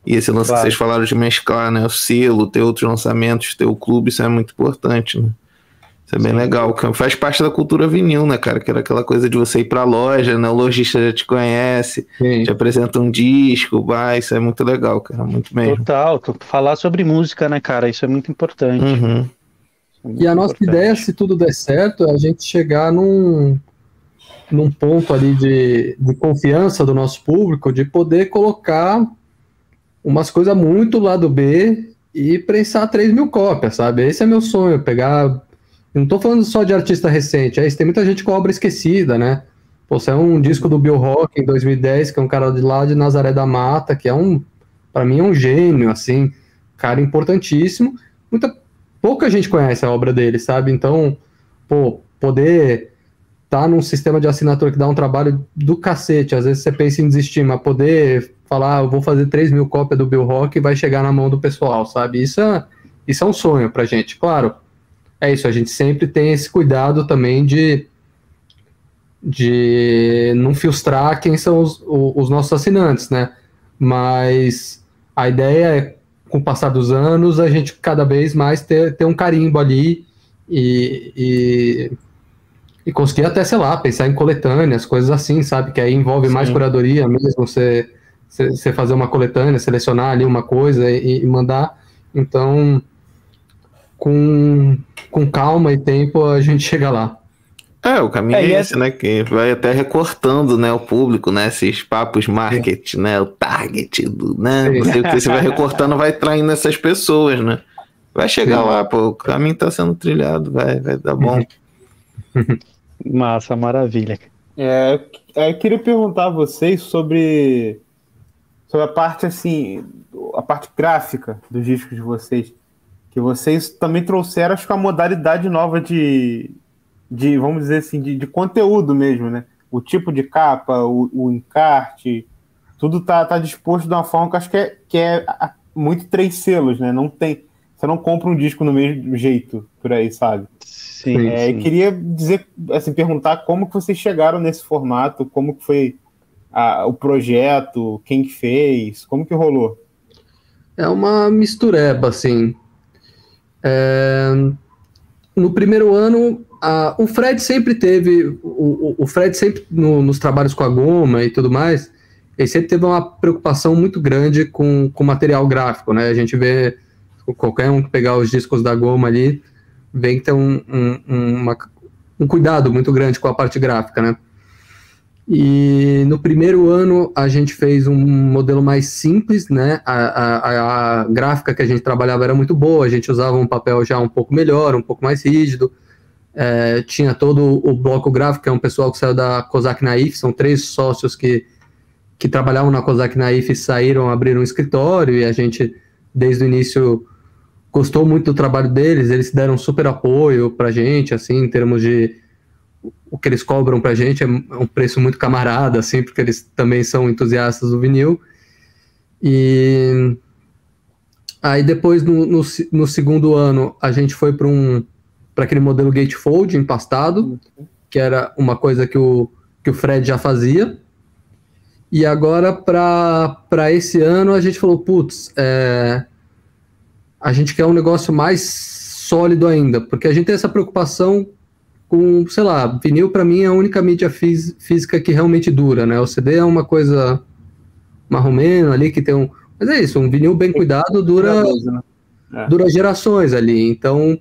S7: E esse lance claro. que vocês falaram de mesclar, né? O selo, ter outros lançamentos, ter o clube, isso é muito importante, né? Isso é bem Sim. legal. Faz parte da cultura vinil, né, cara? Que era aquela coisa de você ir pra loja, né? O lojista já te conhece, Sim. te apresenta um disco, vai, isso é muito legal, cara. Muito mesmo.
S6: Total, falar sobre música, né, cara? Isso é muito importante.
S7: Uhum.
S8: É muito e a nossa importante. ideia, se tudo der certo, é a gente chegar num, num ponto ali de, de confiança do nosso público, de poder colocar umas coisas muito lado B e prensar 3 mil cópias, sabe? Esse é meu sonho, pegar. Não tô falando só de artista recente, é, tem muita gente com obra esquecida, né? Pô, é um disco do Bill Rock em 2010, que é um cara de lá de Nazaré da Mata, que é um, para mim, é um gênio, assim, cara importantíssimo. Muita, pouca gente conhece a obra dele, sabe? Então, pô, poder tá num sistema de assinatura que dá um trabalho do cacete, às vezes você pensa em desistir, mas poder falar, ah, eu vou fazer 3 mil cópias do Bill Rock e vai chegar na mão do pessoal, sabe? Isso é, isso é um sonho pra gente. Claro, é isso, a gente sempre tem esse cuidado também de de não filtrar quem são os, os nossos assinantes, né? Mas a ideia é, com o passar dos anos, a gente cada vez mais ter, ter um carimbo ali e, e, e conseguir até, sei lá, pensar em coletâneas, coisas assim, sabe? Que aí envolve Sim. mais curadoria mesmo, você, você fazer uma coletânea, selecionar ali uma coisa e, e mandar. Então, com, com calma e tempo, a gente chega lá.
S7: É, o caminho é, é esse, né? Que vai até recortando, né, o público, né? Esses papos marketing, né? O target, do, né? Não sei o que você vai recortando, vai traindo essas pessoas, né? Vai chegar Sim. lá, pô, o caminho tá sendo trilhado, vai, vai dar bom.
S6: Massa, maravilha.
S1: É, é, eu queria perguntar a vocês sobre, sobre a parte, assim, a parte gráfica dos discos de vocês. Que vocês também trouxeram, acho que, uma modalidade nova de, de vamos dizer assim, de, de conteúdo mesmo, né? O tipo de capa, o, o encarte, tudo tá, tá disposto de uma forma que acho que é, que é muito três selos, né? Não tem. Você não compra um disco no mesmo jeito por aí, sabe?
S6: Sim.
S1: É,
S6: sim.
S1: Queria dizer, assim, perguntar como que vocês chegaram nesse formato, como que foi a, o projeto, quem que fez, como que rolou?
S8: É uma mistureba, assim. É... No primeiro ano, a, o Fred sempre teve, o, o Fred sempre no, nos trabalhos com a goma e tudo mais, ele sempre teve uma preocupação muito grande com, com material gráfico, né? A gente vê qualquer um que pegar os discos da goma ali, vê que tem um, um, uma, um cuidado muito grande com a parte gráfica, né? E no primeiro ano a gente fez um modelo mais simples, né? A, a, a, gráfica que a gente trabalhava era muito boa, a gente usava um papel já um pouco melhor, um pouco mais rígido, é, tinha todo o bloco gráfico, que é um pessoal que saiu da Cosac Naif, são três sócios que, que trabalhavam na Cosac Naif e saíram, abriram um escritório, e a gente, desde o início, gostou muito do trabalho deles, eles deram super apoio pra gente, assim, em termos de o que eles cobram pra gente é um preço muito camarada, assim, porque eles também são entusiastas do vinil. E aí depois, no, no, no segundo ano, a gente foi para um para aquele modelo gatefold empastado, que era uma coisa que o, que o Fred já fazia. E agora, para esse ano, a gente falou: putz, é, a gente quer um negócio mais sólido ainda, porque a gente tem essa preocupação com, sei lá, vinil para mim é a única mídia fí física que realmente dura, né? O CD é uma coisa marromeno ali que tem um. Mas é isso, um vinil bem cuidado dura, né? dura gerações ali. Então,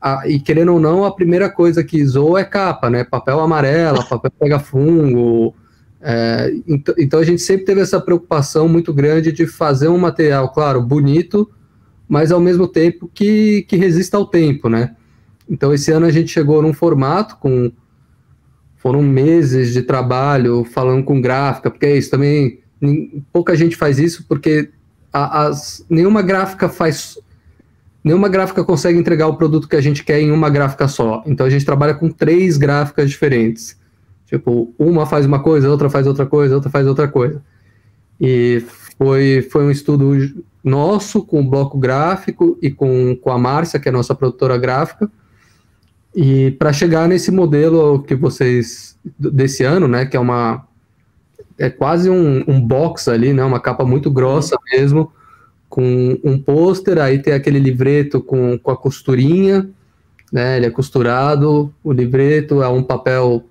S8: a, e querendo ou não, a primeira coisa que zoa é capa, né? Papel amarelo, papel pega fungo. É, então, então, a gente sempre teve essa preocupação muito grande de fazer um material, claro, bonito, mas ao mesmo tempo que, que resista ao tempo, né? Então esse ano a gente chegou num formato com foram meses de trabalho falando com gráfica, porque é isso também pouca gente faz isso porque a, as, nenhuma gráfica faz nenhuma gráfica consegue entregar o produto que a gente quer em uma gráfica só. Então a gente trabalha com três gráficas diferentes. Tipo, uma faz uma coisa, outra faz outra coisa, outra faz outra coisa. E foi, foi um estudo nosso com o bloco gráfico e com, com a Márcia, que é a nossa produtora gráfica. E para chegar nesse modelo que vocês desse ano, né, que é uma é quase um, um box ali, né, uma capa muito grossa mesmo, com um pôster, aí tem aquele livreto com, com a costurinha, né? Ele é costurado, o livreto é um papel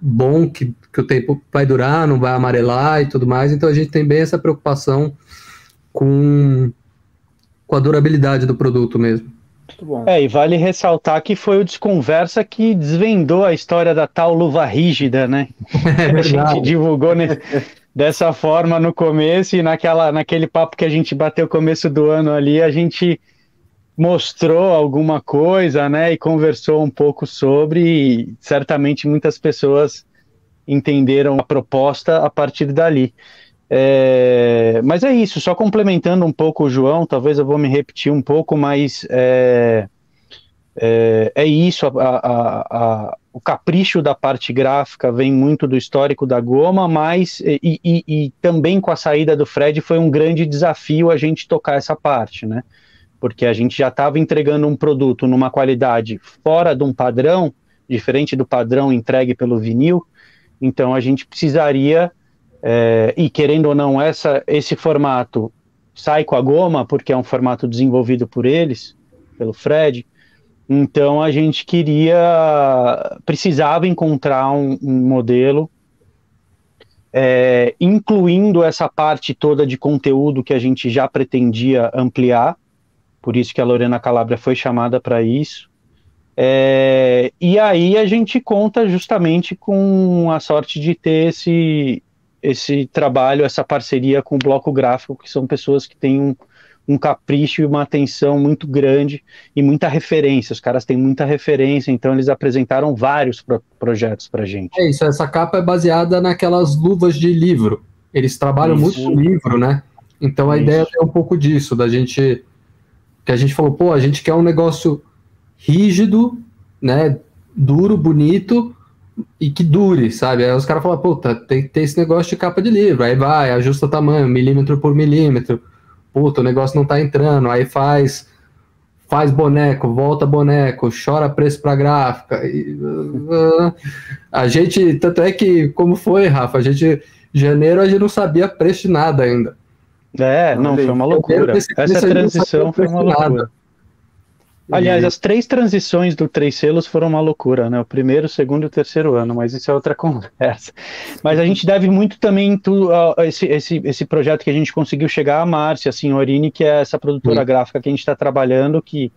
S8: bom que, que o tempo vai durar, não vai amarelar e tudo mais. Então a gente tem bem essa preocupação com, com a durabilidade do produto mesmo.
S6: É, e vale ressaltar que foi o Desconversa que desvendou a história da tal luva rígida, né? É a gente divulgou né, dessa forma no começo e naquela, naquele papo que a gente bateu começo do ano ali, a gente mostrou alguma coisa, né, e conversou um pouco sobre, e certamente muitas pessoas entenderam a proposta a partir dali. É, mas é isso, só complementando um pouco o João, talvez eu vou me repetir um pouco, mas é, é, é isso, a, a, a, o capricho da parte gráfica vem muito do histórico da Goma, mas e, e, e, também com a saída do Fred foi um grande desafio a gente tocar essa parte, né? Porque a gente já estava entregando um produto numa qualidade fora de um padrão, diferente do padrão entregue pelo vinil. Então a gente precisaria, é, e querendo ou não, essa, esse formato sai com a goma, porque é um formato desenvolvido por eles, pelo Fred. Então a gente queria, precisava encontrar um, um modelo, é, incluindo essa parte toda de conteúdo que a gente já pretendia ampliar, por isso que a Lorena Calabria foi chamada para isso. É, e aí a gente conta justamente com a sorte de ter esse, esse trabalho, essa parceria com o Bloco Gráfico, que são pessoas que têm um, um capricho e uma atenção muito grande e muita referência. Os caras têm muita referência, então eles apresentaram vários pro projetos para gente.
S8: É isso, essa capa é baseada naquelas luvas de livro. Eles trabalham isso. muito com livro, né? Então a isso. ideia é um pouco disso, da gente que a gente falou, pô, a gente quer um negócio rígido, né, duro, bonito e que dure, sabe? Aí os caras falam, puta, tem que ter esse negócio de capa de livro. Aí vai, ajusta o tamanho, milímetro por milímetro puta, o negócio não tá entrando, aí faz faz boneco, volta boneco, chora preço para gráfica. E, uh, a gente, tanto é que, como foi, Rafa, a gente, janeiro a gente não sabia preço de nada ainda.
S6: É, não, foi uma loucura. Essa transição foi uma loucura. Nada. Aliás, as três transições do Três Selos foram uma loucura, né? O primeiro, o segundo e o terceiro ano, mas isso é outra conversa. Mas a gente deve muito também uh, esse, esse, esse projeto que a gente conseguiu chegar a Márcia a Signorini, que é essa produtora Sim. gráfica que a gente está trabalhando, que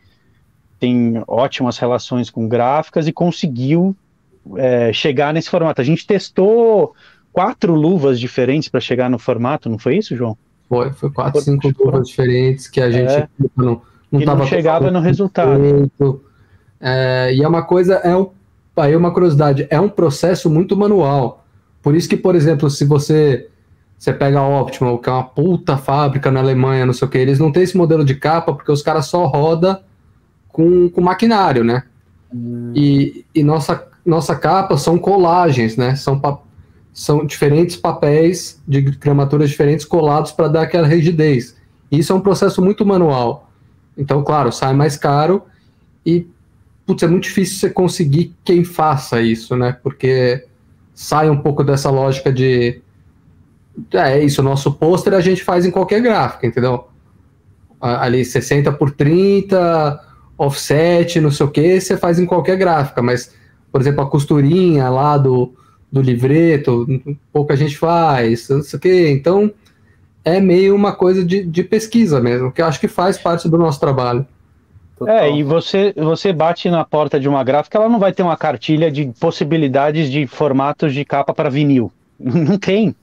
S6: tem ótimas relações com gráficas e conseguiu é, chegar nesse formato. A gente testou quatro luvas diferentes para chegar no formato, não foi isso, João?
S8: Foi, foi quatro, cinco luvas diferentes que a gente é.
S6: Não que não chegava no resultado.
S8: É, e é uma coisa, é um, aí uma curiosidade, é um processo muito manual. Por isso que, por exemplo, se você você pega a Optimal, que é uma puta fábrica na Alemanha, não sei o que, eles não têm esse modelo de capa porque os caras só roda com, com maquinário, né? Hum. E, e nossa, nossa capa são colagens, né? São, são diferentes papéis de gramaturas diferentes colados para dar aquela rigidez. Isso é um processo muito manual. Então, claro, sai mais caro e, putz, é muito difícil você conseguir quem faça isso, né? Porque sai um pouco dessa lógica de. É, é isso, o nosso pôster a gente faz em qualquer gráfica, entendeu? Ali 60 por 30, offset, não sei o que, você faz em qualquer gráfica, mas, por exemplo, a costurinha lá do, do livreto, pouca gente faz, não sei o que, então é meio uma coisa de, de pesquisa mesmo, que eu acho que faz parte do nosso trabalho.
S6: Total. É, e você, você bate na porta de uma gráfica, ela não vai ter uma cartilha de possibilidades de formatos de capa para vinil. Não tem.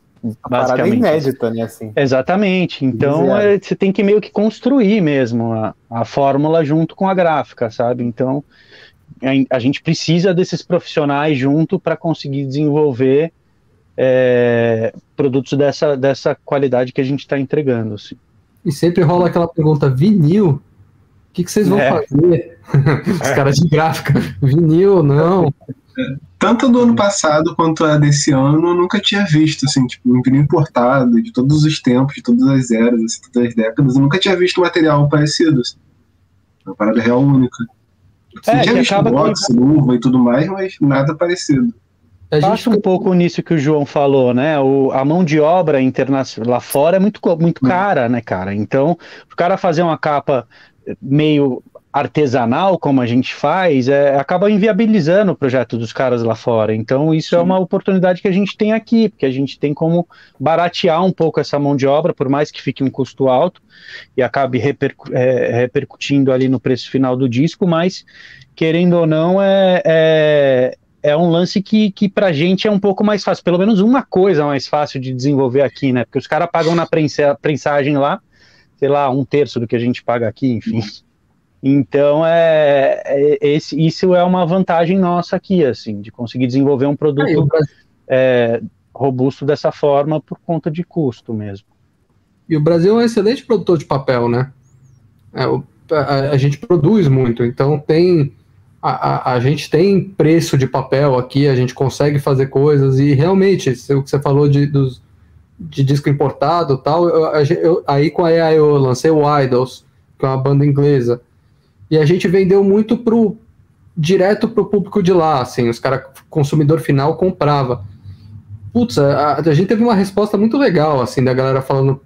S6: A basicamente.
S1: inédita, né? Assim.
S6: Exatamente. Então é, você tem que meio que construir mesmo a, a fórmula junto com a gráfica, sabe? Então a, a gente precisa desses profissionais junto para conseguir desenvolver é, produtos dessa, dessa qualidade que a gente está entregando. Assim.
S8: E sempre rola aquela pergunta: vinil? O que, que vocês vão é. fazer? Os caras de gráfica, vinil, não.
S3: Tanto do ano passado quanto a desse ano, eu nunca tinha visto, assim, tipo, um vinil importado, de todos os tempos, de todas as eras, assim, todas as décadas, eu nunca tinha visto um material parecido, assim. Uma parada real única. Assim, é, tinha visto box, luva e tudo mais, mas nada parecido.
S6: A gente Passa um pouco nisso que o João falou, né? O, a mão de obra internacional lá fora é muito, muito hum. cara, né, cara? Então, o cara fazer uma capa meio artesanal, como a gente faz, é, acaba inviabilizando o projeto dos caras lá fora. Então, isso é Sim. é uma oportunidade que a gente tem aqui, porque a gente tem como baratear um pouco essa mão de obra, por mais que fique um custo alto e acabe repercu é, repercutindo ali no preço final do disco, mas querendo ou não, é, é, é um lance que, que pra gente é um pouco mais fácil, pelo menos uma coisa mais fácil de desenvolver aqui, né? Porque os caras pagam na prensa, prensagem lá, sei lá, um terço do que a gente paga aqui, enfim. Então, é, é esse, isso é uma vantagem nossa aqui, assim, de conseguir desenvolver um produto é, robusto dessa forma por conta de custo mesmo.
S8: E o Brasil é um excelente produtor de papel, né? É, a, a, gente produz muito, então tem a, a, a, gente tem preço de papel aqui, a gente consegue fazer coisas e realmente, o que você falou de, dos, de disco importado tal, eu, eu, aí com a EA eu lancei o Idols, que é uma banda inglesa, e a gente vendeu muito pro, direto para o público de lá, assim, os caras, consumidor final comprava. Putz, a, a, gente teve uma resposta muito legal, assim, da galera falando,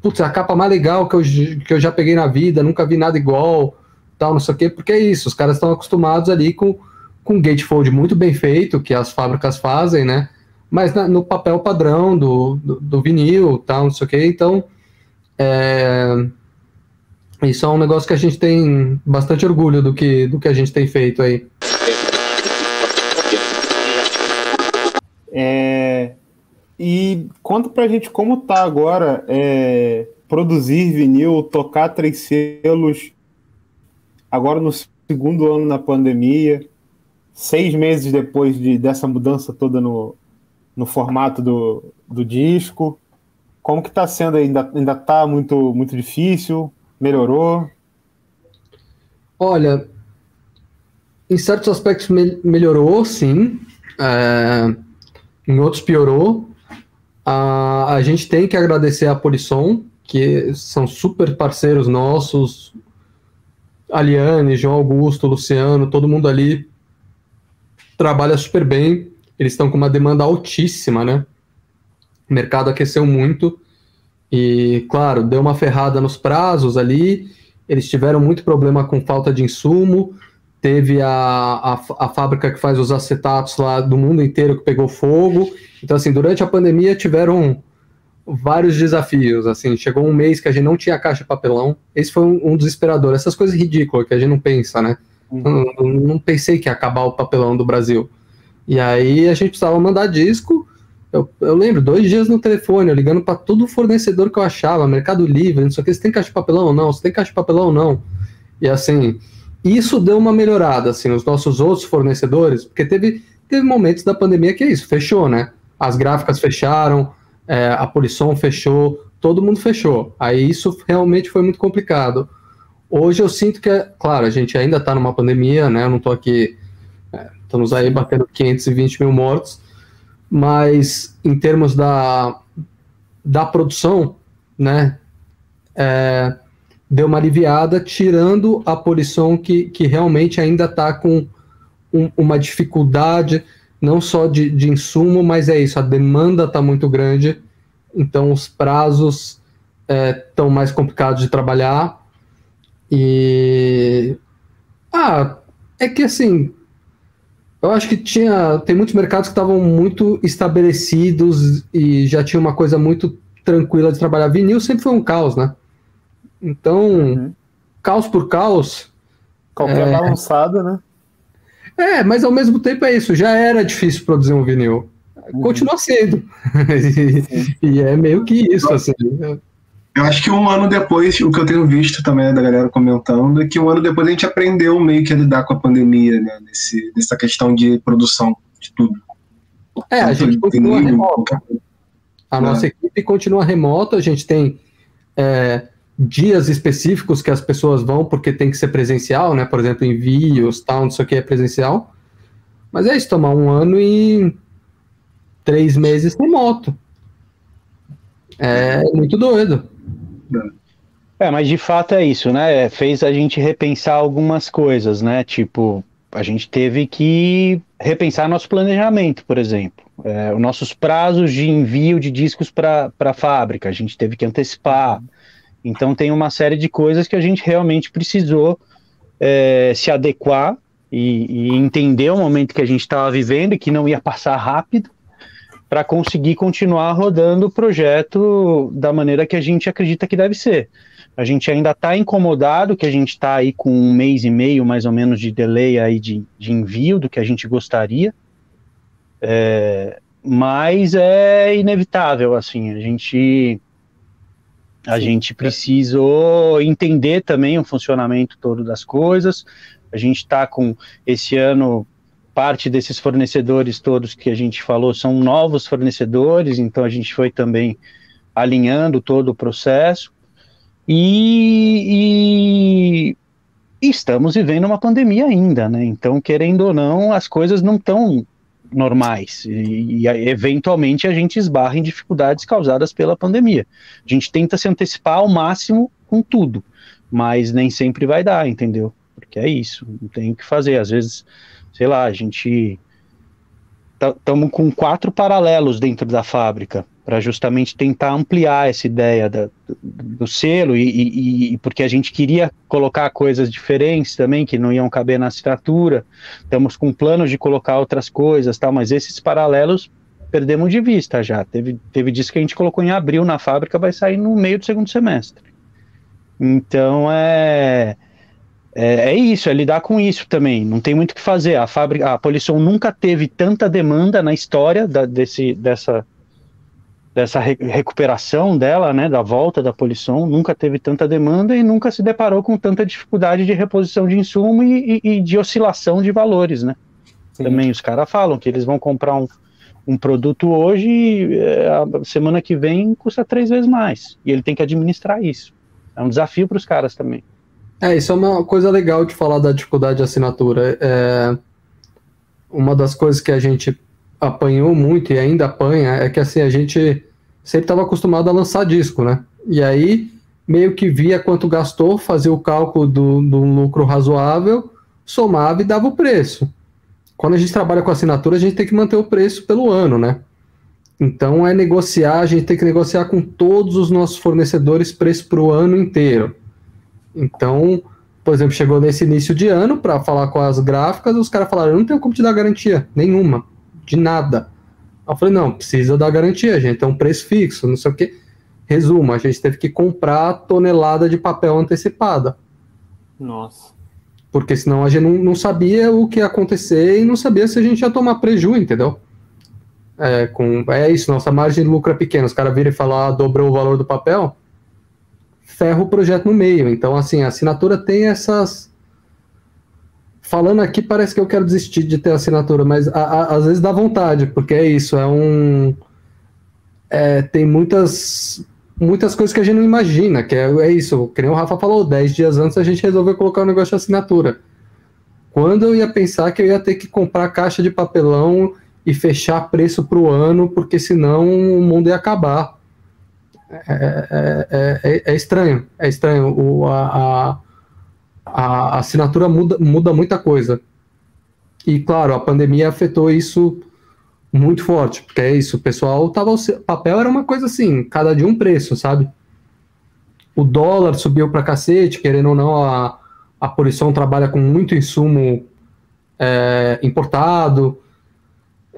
S8: putz, é a capa mais legal que eu, que eu já peguei na vida, nunca vi nada igual, tal, não sei o quê, porque é isso, os caras estão acostumados ali com, com gatefold muito bem feito, que as fábricas fazem, né, mas na, no papel padrão do, do, do, vinil, tal, não sei o quê, então, é, isso é um negócio que a gente tem bastante orgulho do que, do que a gente tem feito aí.
S1: É, e conta pra gente como tá agora é, produzir vinil, tocar três selos, agora no segundo ano na pandemia, seis meses depois de, dessa mudança toda no, no formato do, do disco. Como que tá sendo ainda? Ainda tá muito, muito difícil? Melhorou?
S8: Olha, em certos aspectos me melhorou, sim. É, em outros piorou. A, a gente tem que agradecer a Polisson, que são super parceiros nossos. Aliane, João Augusto, Luciano, todo mundo ali trabalha super bem. Eles estão com uma demanda altíssima, né? O mercado aqueceu muito. E, claro, deu uma ferrada nos prazos ali. Eles tiveram muito problema com falta de insumo. Teve a, a, a fábrica que faz os acetatos lá do mundo inteiro que pegou fogo. Então, assim, durante a pandemia tiveram vários desafios. Assim, chegou um mês que a gente não tinha caixa de papelão. Esse foi um, um desesperador. Essas coisas ridículas que a gente não pensa, né? Uhum. Não, não, pensei que ia acabar o papelão do Brasil. E aí a gente precisava mandar disco. Eu, eu lembro, dois dias no telefone, eu ligando para todo fornecedor que eu achava, Mercado Livre, não sei o que, você tem caixa de papelão ou não? Você tem caixa de papelão ou não? E assim, isso deu uma melhorada, assim, os nossos outros fornecedores, porque teve, teve momentos da pandemia que é isso, fechou, né? as gráficas fecharam, é, a Polisson fechou, todo mundo fechou. Aí isso realmente foi muito complicado. Hoje eu sinto que, é, claro, a gente ainda está numa pandemia, né? Eu não estou aqui, é, estamos aí batendo 520 mil mortos, mas em termos da, da produção, né? É, deu uma aliviada, tirando a Polisson que, que realmente ainda está com um, uma dificuldade não só de, de insumo, mas é isso, a demanda está muito grande, então os prazos estão é, mais complicados de trabalhar. E. Ah, é que assim. Eu acho que tinha. Tem muitos mercados que estavam muito estabelecidos e já tinha uma coisa muito tranquila de trabalhar. Vinil sempre foi um caos, né? Então, uhum. caos por caos.
S1: Qualquer é... balançada, né?
S8: É, mas ao mesmo tempo é isso, já era difícil produzir um vinil. Uhum. Continua sendo. e, e, é meio que isso, assim.
S3: Eu acho que um ano depois, o que eu tenho visto também da galera comentando, é que um ano depois a gente aprendeu meio que a lidar com a pandemia, né? Nesse, nessa questão de produção de tudo.
S8: É, a gente continua remota. A nossa é. equipe continua remota, a gente tem é, dias específicos que as pessoas vão porque tem que ser presencial, né? Por exemplo, envios, tal, não sei o que é presencial. Mas é isso, tomar um ano e três meses remoto. É muito doido.
S6: É, mas de fato é isso, né? Fez a gente repensar algumas coisas, né? Tipo, a gente teve que repensar nosso planejamento, por exemplo. É, os nossos prazos de envio de discos para a fábrica, a gente teve que antecipar. Então tem uma série de coisas que a gente realmente precisou é, se adequar e, e, entender o momento que a gente estava vivendo e que não ia passar rápido para conseguir continuar rodando o projeto da maneira que a gente acredita que deve ser. A gente ainda está incomodado que a gente está aí com um mês e meio mais ou menos de delay aí de, de envio do que a gente gostaria, é, mas é inevitável assim. A gente a Sim. gente precisou entender também o funcionamento todo das coisas. A gente está com esse ano parte desses fornecedores todos que a gente falou são novos fornecedores, então a gente foi também alinhando todo o processo e, e, e estamos vivendo uma pandemia ainda, né? Então, querendo ou não, as coisas não estão normais e, e, eventualmente a gente esbarra em dificuldades causadas pela pandemia. A gente tenta se antecipar ao máximo com tudo, mas nem sempre vai dar, entendeu? que é isso, não tem o que fazer. Às vezes, sei lá, a gente estamos com quatro paralelos dentro da fábrica para justamente tentar ampliar essa ideia da, do, do, selo e, e, e, porque a gente queria colocar coisas diferentes também que não iam caber na assinatura. Estamos com planos de colocar outras coisas, tal, mas esses paralelos perdemos de vista já. Teve, teve disco que a gente colocou em abril na fábrica, vai sair no meio do segundo semestre. Então é é, é, isso, é lidar com isso também. Não tem muito o que fazer. A fábrica, a Polisson nunca teve tanta demanda na história da, desse, dessa, dessa re recuperação dela, né, da volta da Polisson. Nunca teve tanta demanda e nunca se deparou com tanta dificuldade de reposição de insumo e, e, e de oscilação de valores, né. Sim. Também os caras falam que eles vão comprar um, um produto hoje e é, a semana que vem custa três vezes mais. E ele tem que administrar isso. É um desafio para os caras também.
S8: É, isso é uma coisa legal de falar da dificuldade de assinatura. É, uma das coisas que a gente apanhou muito e ainda apanha é que assim, a gente sempre estava acostumado a lançar disco, né? E aí meio que via quanto gastou, fazia o cálculo do, do lucro razoável, somava e dava o preço. Quando a gente trabalha com assinatura, a gente tem que manter o preço pelo ano, né? Então é negociar, a gente tem que negociar com todos os nossos fornecedores preço para o ano inteiro. Então, por exemplo, chegou nesse início de ano para falar com as gráficas, os caras falaram: eu não tenho como te dar garantia nenhuma, de nada. Eu falei: não, precisa dar garantia, gente, tem um preço fixo, não sei o quê. Resumo: a gente teve que comprar tonelada de papel antecipada.
S1: Nossa.
S8: Porque senão a gente não, não sabia o que ia acontecer e não sabia se a gente ia tomar prejuízo, entendeu? É, com, é isso, nossa margem de lucro é pequena. Os caras viram e falam, ah, dobrou o valor do papel ferra o projeto no meio. Então, assim, a assinatura tem essas. Falando aqui, parece que eu quero desistir de ter assinatura, mas a, a, às vezes dá vontade, porque é isso, é um. É, tem muitas muitas coisas que a gente não imagina, que é, é isso, que nem o Rafa falou, 10 dias antes a gente resolveu colocar o um negócio de assinatura. Quando eu ia pensar que eu ia ter que comprar caixa de papelão e fechar preço para o ano, porque senão o mundo ia acabar. É é, é, é, é, estranho, é estranho. O, a, a, a, assinatura muda, muda muita coisa. E claro, a pandemia afetou isso muito forte, porque é isso, o pessoal tava. Papel era uma coisa assim, cada dia um preço, sabe? O dólar subiu pra cacete, querendo ou não, a, a poluição trabalha com muito insumo é, importado.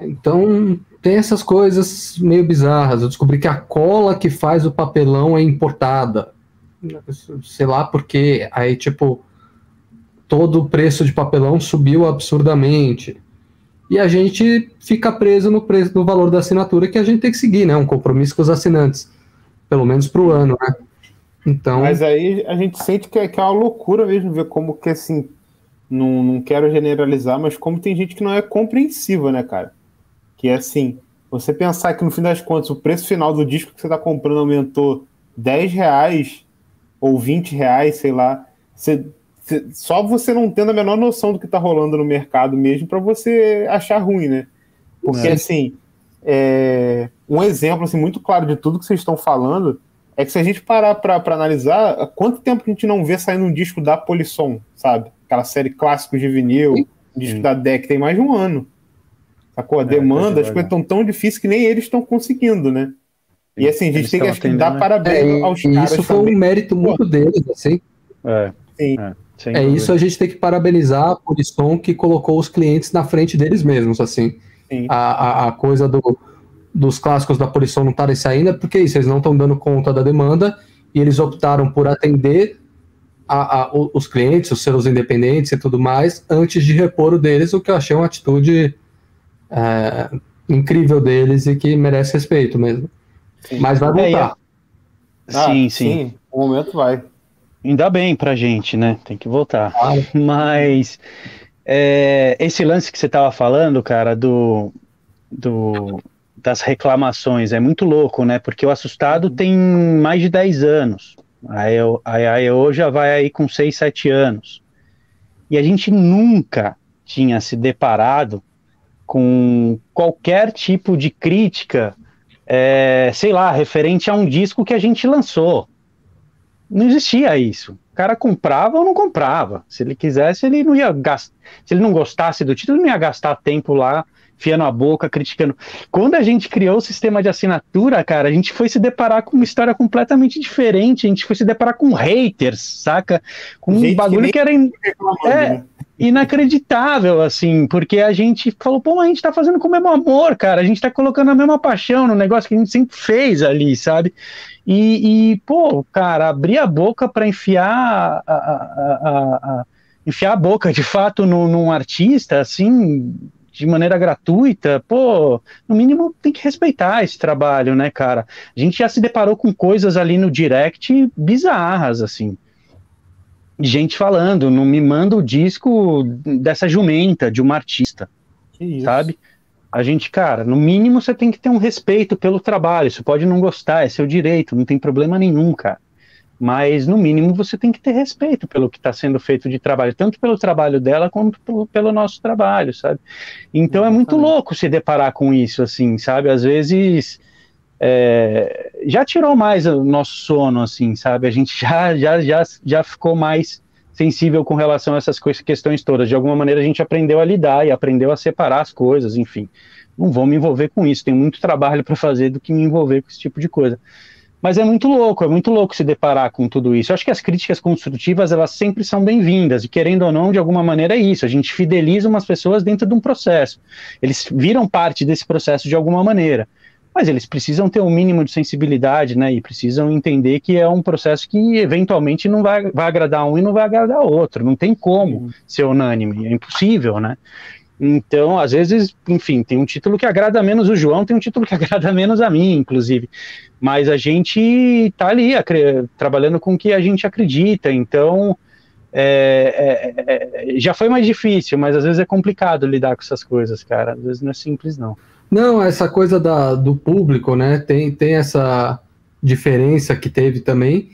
S8: Então, tem essas coisas meio bizarras. Eu descobri que a cola que faz o papelão é importada. Sei lá porque. Aí, tipo, todo o preço de papelão subiu absurdamente. E a gente fica preso no preço do valor da assinatura que a gente tem que seguir, né? Um compromisso com os assinantes. Pelo menos para o ano, né?
S1: Então... Mas aí a gente sente que é, que é uma loucura mesmo ver como que assim. Não, não quero generalizar, mas como tem gente que não é compreensiva, né, cara? que é assim, você pensar que no fim das contas o preço final do disco que você está comprando aumentou 10 reais ou 20 reais, sei lá, você, só você não tendo a menor noção do que está rolando no mercado mesmo para você achar ruim, né? Porque é. assim, é, um exemplo assim, muito claro de tudo que vocês estão falando é que se a gente parar para analisar, há quanto tempo que a gente não vê saindo um disco da Polisson, sabe? Aquela série clássicos de vinil, um disco da DEC, tem mais de um ano. Sacou? A é, demanda, as coisas estão tão difíceis que nem eles estão conseguindo, né? E assim, a gente eles tem que, dar né? parabéns é, aos caras.
S8: Isso foi também. um mérito muito deles, assim.
S6: É. Sim.
S8: É, é isso a gente tem que parabenizar a Polisson que colocou os clientes na frente deles mesmos, assim. A, a, a, coisa do, dos clássicos da Polisson não estarem saindo é porque isso, eles não estão dando conta da demanda e eles optaram por atender a, a, os clientes, os seus independentes e tudo mais, antes de repor o deles, o que eu achei uma atitude é, incrível deles e que merece respeito mesmo. Sim. Mas vai voltar. É, ah,
S6: sim, sim, sim.
S1: O momento vai.
S6: Ainda bem pra gente, né? Tem que voltar. Mas é, esse lance que você estava falando, cara, do, do, das reclamações, é muito louco, né? Porque o assustado tem mais de 10 anos. Aí a EO já vai aí com 6, 7 anos. E a gente nunca tinha se deparado com qualquer tipo de crítica, é, sei lá, referente a um disco que a gente lançou. Não existia isso. O cara comprava ou não comprava. Se ele quisesse, ele não ia gastar. Se ele não gostasse do título, ele não ia gastar tempo lá fiando a boca, criticando. Quando a gente criou o sistema de assinatura, cara, a gente foi se deparar com uma história completamente diferente. A gente foi se deparar com haters, saca? Com gente um bagulho que, que era in... é, né? inacreditável, assim, porque a gente falou, pô, a gente tá fazendo com o mesmo amor, cara. A gente tá colocando a mesma paixão no negócio que a gente sempre fez ali, sabe? E, e pô, cara, abrir a boca para enfiar a, a, a, a, enfiar a boca de fato no, num artista, assim, de maneira gratuita, pô, no mínimo tem que respeitar esse trabalho, né, cara? A gente já se deparou com coisas ali no direct bizarras, assim. Gente falando, não me manda o disco dessa jumenta, de uma artista, sabe? A gente, cara, no mínimo você tem que ter um respeito pelo trabalho. Você pode não gostar, é seu direito, não tem problema nenhum, cara mas no mínimo você tem que ter respeito pelo que está sendo feito de trabalho, tanto pelo trabalho dela quanto pelo, pelo nosso trabalho, sabe? Então é muito louco se deparar com isso, assim, sabe? Às vezes é, já tirou mais o nosso sono, assim, sabe? A gente já, já, já, já ficou mais sensível com relação a essas questões todas. De alguma maneira a gente aprendeu a lidar e aprendeu a separar as coisas, enfim. Não vou me envolver com isso, tem muito trabalho para fazer do que me envolver com esse tipo de coisa. Mas é muito louco, é muito louco se deparar com tudo isso. Eu acho que as críticas construtivas, elas sempre são bem-vindas, e querendo ou não, de alguma maneira é isso. A gente fideliza umas pessoas dentro de um processo. Eles viram parte desse processo de alguma maneira. Mas eles precisam ter um mínimo de sensibilidade, né? E precisam entender que é um processo que eventualmente não vai, vai agradar um e não vai agradar outro. Não tem como ser unânime, é impossível, né? Então, às vezes, enfim, tem um título que agrada menos o João, tem um título que agrada menos a mim, inclusive. Mas a gente tá ali trabalhando com o que a gente acredita, então é, é, é, já foi mais difícil, mas às vezes é complicado lidar com essas coisas, cara. Às vezes não é simples, não.
S8: Não, essa coisa da, do público, né? Tem, tem essa diferença que teve também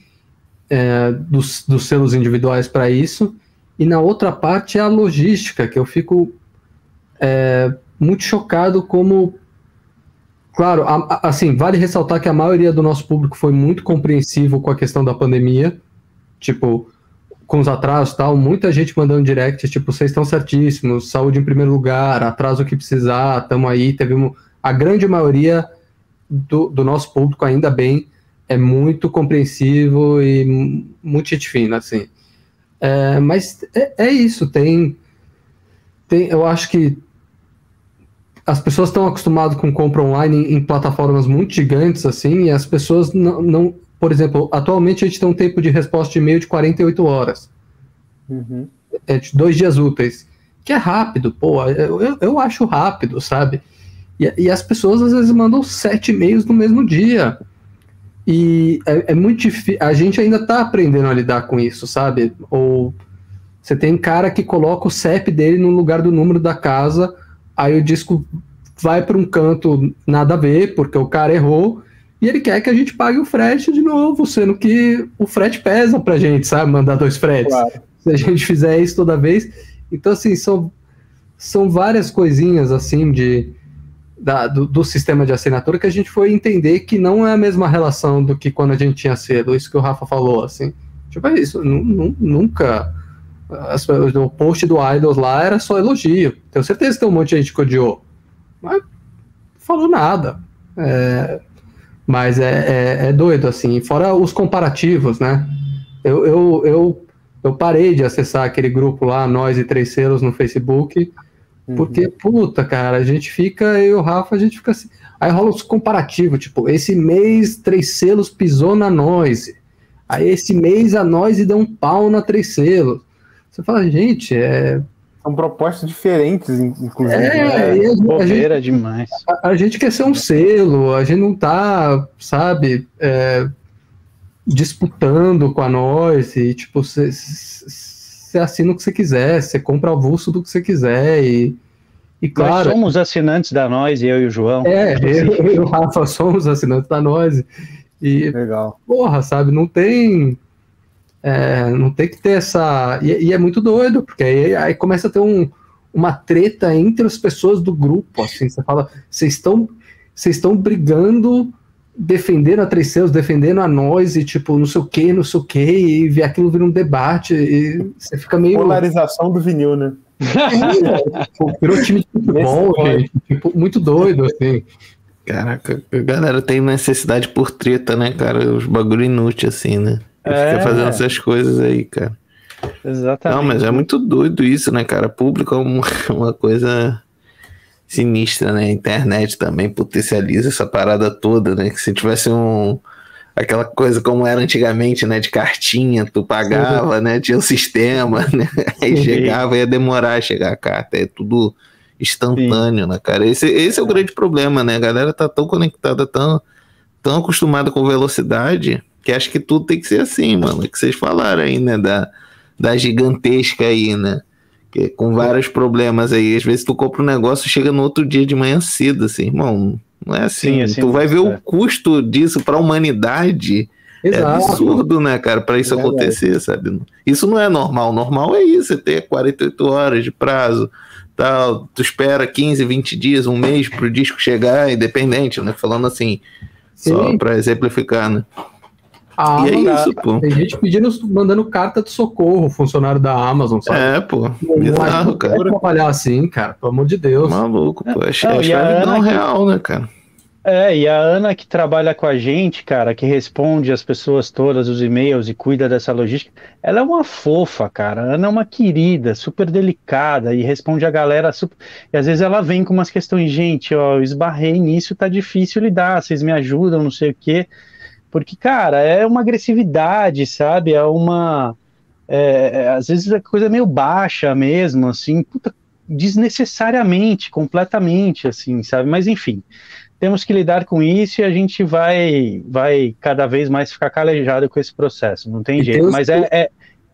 S8: é, dos, dos selos individuais para isso. E na outra parte é a logística, que eu fico é, muito chocado como. Claro, a, a, assim, vale ressaltar que a maioria do nosso público foi muito compreensivo com a questão da pandemia. Tipo, com os atrasos tal, muita gente mandando direct, tipo, vocês estão certíssimos, saúde em primeiro lugar, atraso o que precisar, estamos aí. Teve um, a grande maioria do, do, nosso público, ainda bem, é muito compreensivo e muito gente fina, assim. É, mas é, é, isso, tem, tem. Eu acho que as pessoas estão acostumadas com compra online em, em, plataformas muito gigantes, assim, e as pessoas não, não, Por exemplo, atualmente a gente tem um tempo de resposta de e-mail de 48 horas. Uhum. É de dois dias úteis. Que é rápido, pô, eu, eu, acho rápido, sabe? E, e, as pessoas às vezes mandam sete e-mails no mesmo dia. E é, é muito difícil. A gente ainda está aprendendo a lidar com isso, sabe? Ou você tem cara que coloca o CEP dele no lugar do número da casa aí o disco vai para um canto nada a ver, porque o cara errou, e ele quer que a gente pague o frete de novo, sendo que o frete pesa pra gente, sabe? Mandar dois fretes. Claro. Se a gente fizer isso toda vez. Então, assim, são, são várias coisinhas, assim, de, da, do, do, sistema de assinatura que a gente foi entender que não é a mesma relação do que quando a gente tinha cedo, isso que o Rafa falou, assim. Tipo, é isso, nunca as, o post do Idols lá era só elogio. Tenho certeza que tem um monte de gente que odiou. Mas não falou nada. É, mas é, é, é, doido, assim. Fora os comparativos, né? Eu, eu, eu, eu parei de acessar aquele grupo lá, Nós e Três Selos, no Facebook. Uhum. Porque, puta, cara, a gente fica, eu e o Rafa, a gente fica assim. Aí rola os comparativos, tipo, esse mês Três Selos pisou na Noise. Aí esse mês a Noise deu um pau na Três Selos. Você fala, gente, é.
S1: São propostas diferentes, inclusive.
S8: É, né? a, Bobeira a gente, demais. A, a, gente quer ser um selo, a gente não tá, sabe, é, disputando com a nós e, tipo, você assina o que você quiser, você compra avulso do que você quiser e. E claro,
S6: Nós somos assinantes da Nós, eu e o João.
S8: É, eu e o Rafa somos assinantes da Nós. E,
S1: Legal.
S8: porra, sabe, não tem é, não tem que ter essa. E, e, é muito doido, porque aí, aí começa a ter um, uma treta entre as pessoas do grupo. Assim, você fala, vocês estão vocês estão brigando defendendo a Três Selos, defendendo a nós e tipo, não sei o que, não sei o que, e ver aquilo vir um debate, e você fica meio.
S1: Polarização do vinil, né?
S8: É, virou time de futebol, gente. Tipo, muito doido, assim.
S7: Caraca, a galera tem necessidade por treta, né, cara? Os bagulho inútil, assim, né? É. Fica fazendo essas coisas aí, cara.
S6: Exatamente.
S7: Não, mas é muito doido isso, né, cara? Público é uma, uma coisa sinistra, né? A internet também potencializa essa parada toda, né? Que se tivesse um aquela coisa como era antigamente, né? De cartinha, tu pagava, né? Tinha um sistema, né? Aí Sim. chegava, ia demorar a chegar a carta, é tudo instantâneo, Sim. né, cara? Esse, esse é o grande problema, né? A galera tá tão conectada, tão, tão acostumada com velocidade, que acho que tudo tem que ser assim, mano. Que vocês falaram aí, né? Da, da gigantesca aí, né? Que, com vários problemas aí. Às vezes tu compra um negócio chega no outro dia de manhã cedo, assim, irmão. Não é assim. Sim, assim tu vai ver é. o custo disso para a humanidade. É Exato. É absurdo, né, cara, para isso é acontecer, sabe? Isso não é normal. Normal é isso, você ter 48 horas de prazo, tal. Tu espera 15, 20 dias, um mês para o disco chegar, independente, né? Falando assim, Sim. só para exemplificar, né?
S8: Ah, e é isso, pô. Tem gente pedindo, mandando carta de socorro, funcionário da Amazon, sabe?
S7: É, pô. Bizarro,
S8: cara. Não trabalhar assim, cara, pelo amor de Deus.
S7: Maluco, pô. É, é não, real, né, cara?
S6: É, e a Ana que trabalha com a gente, cara, que responde as pessoas todas, os e-mails e cuida dessa logística, ela é uma fofa, cara. A Ana é uma querida, super delicada e responde a galera super. E às vezes ela vem com umas questões, gente, ó, eu esbarrei nisso, tá difícil lidar, vocês me ajudam, não sei o quê. Porque, cara, é uma agressividade, sabe? É uma. É, é, às vezes é coisa meio baixa mesmo, assim, puta, desnecessariamente, completamente, assim, sabe? Mas enfim, temos que lidar com isso e a gente vai, vai cada vez mais ficar calejado com esse processo, não tem jeito. Mas é, é,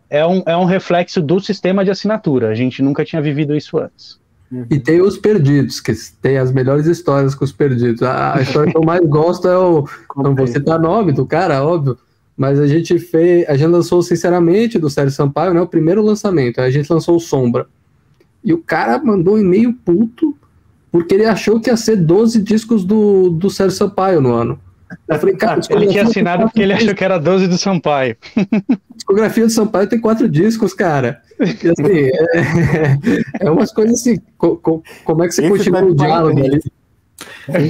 S6: é, um, é um reflexo do sistema de assinatura, a gente nunca tinha vivido isso antes.
S8: E tem os perdidos, que tem as melhores histórias com os perdidos. A, a história que eu mais gosto é o. Não vou citar nome do cara, óbvio. Mas a gente fez. A gente lançou, sinceramente, do Sérgio Sampaio, né? O primeiro lançamento. A gente lançou o Sombra. E o cara mandou um e-mail puto, porque ele achou que ia ser 12 discos do, do Sérgio Sampaio no ano.
S6: Eu falei, cara, ele tinha assinado porque ele achou que era 12 do Sampaio.
S8: A discografia do Sampaio tem quatro discos, cara. E, assim, é, é umas coisas assim, co, co, como é que você Esse continua o diálogo ali?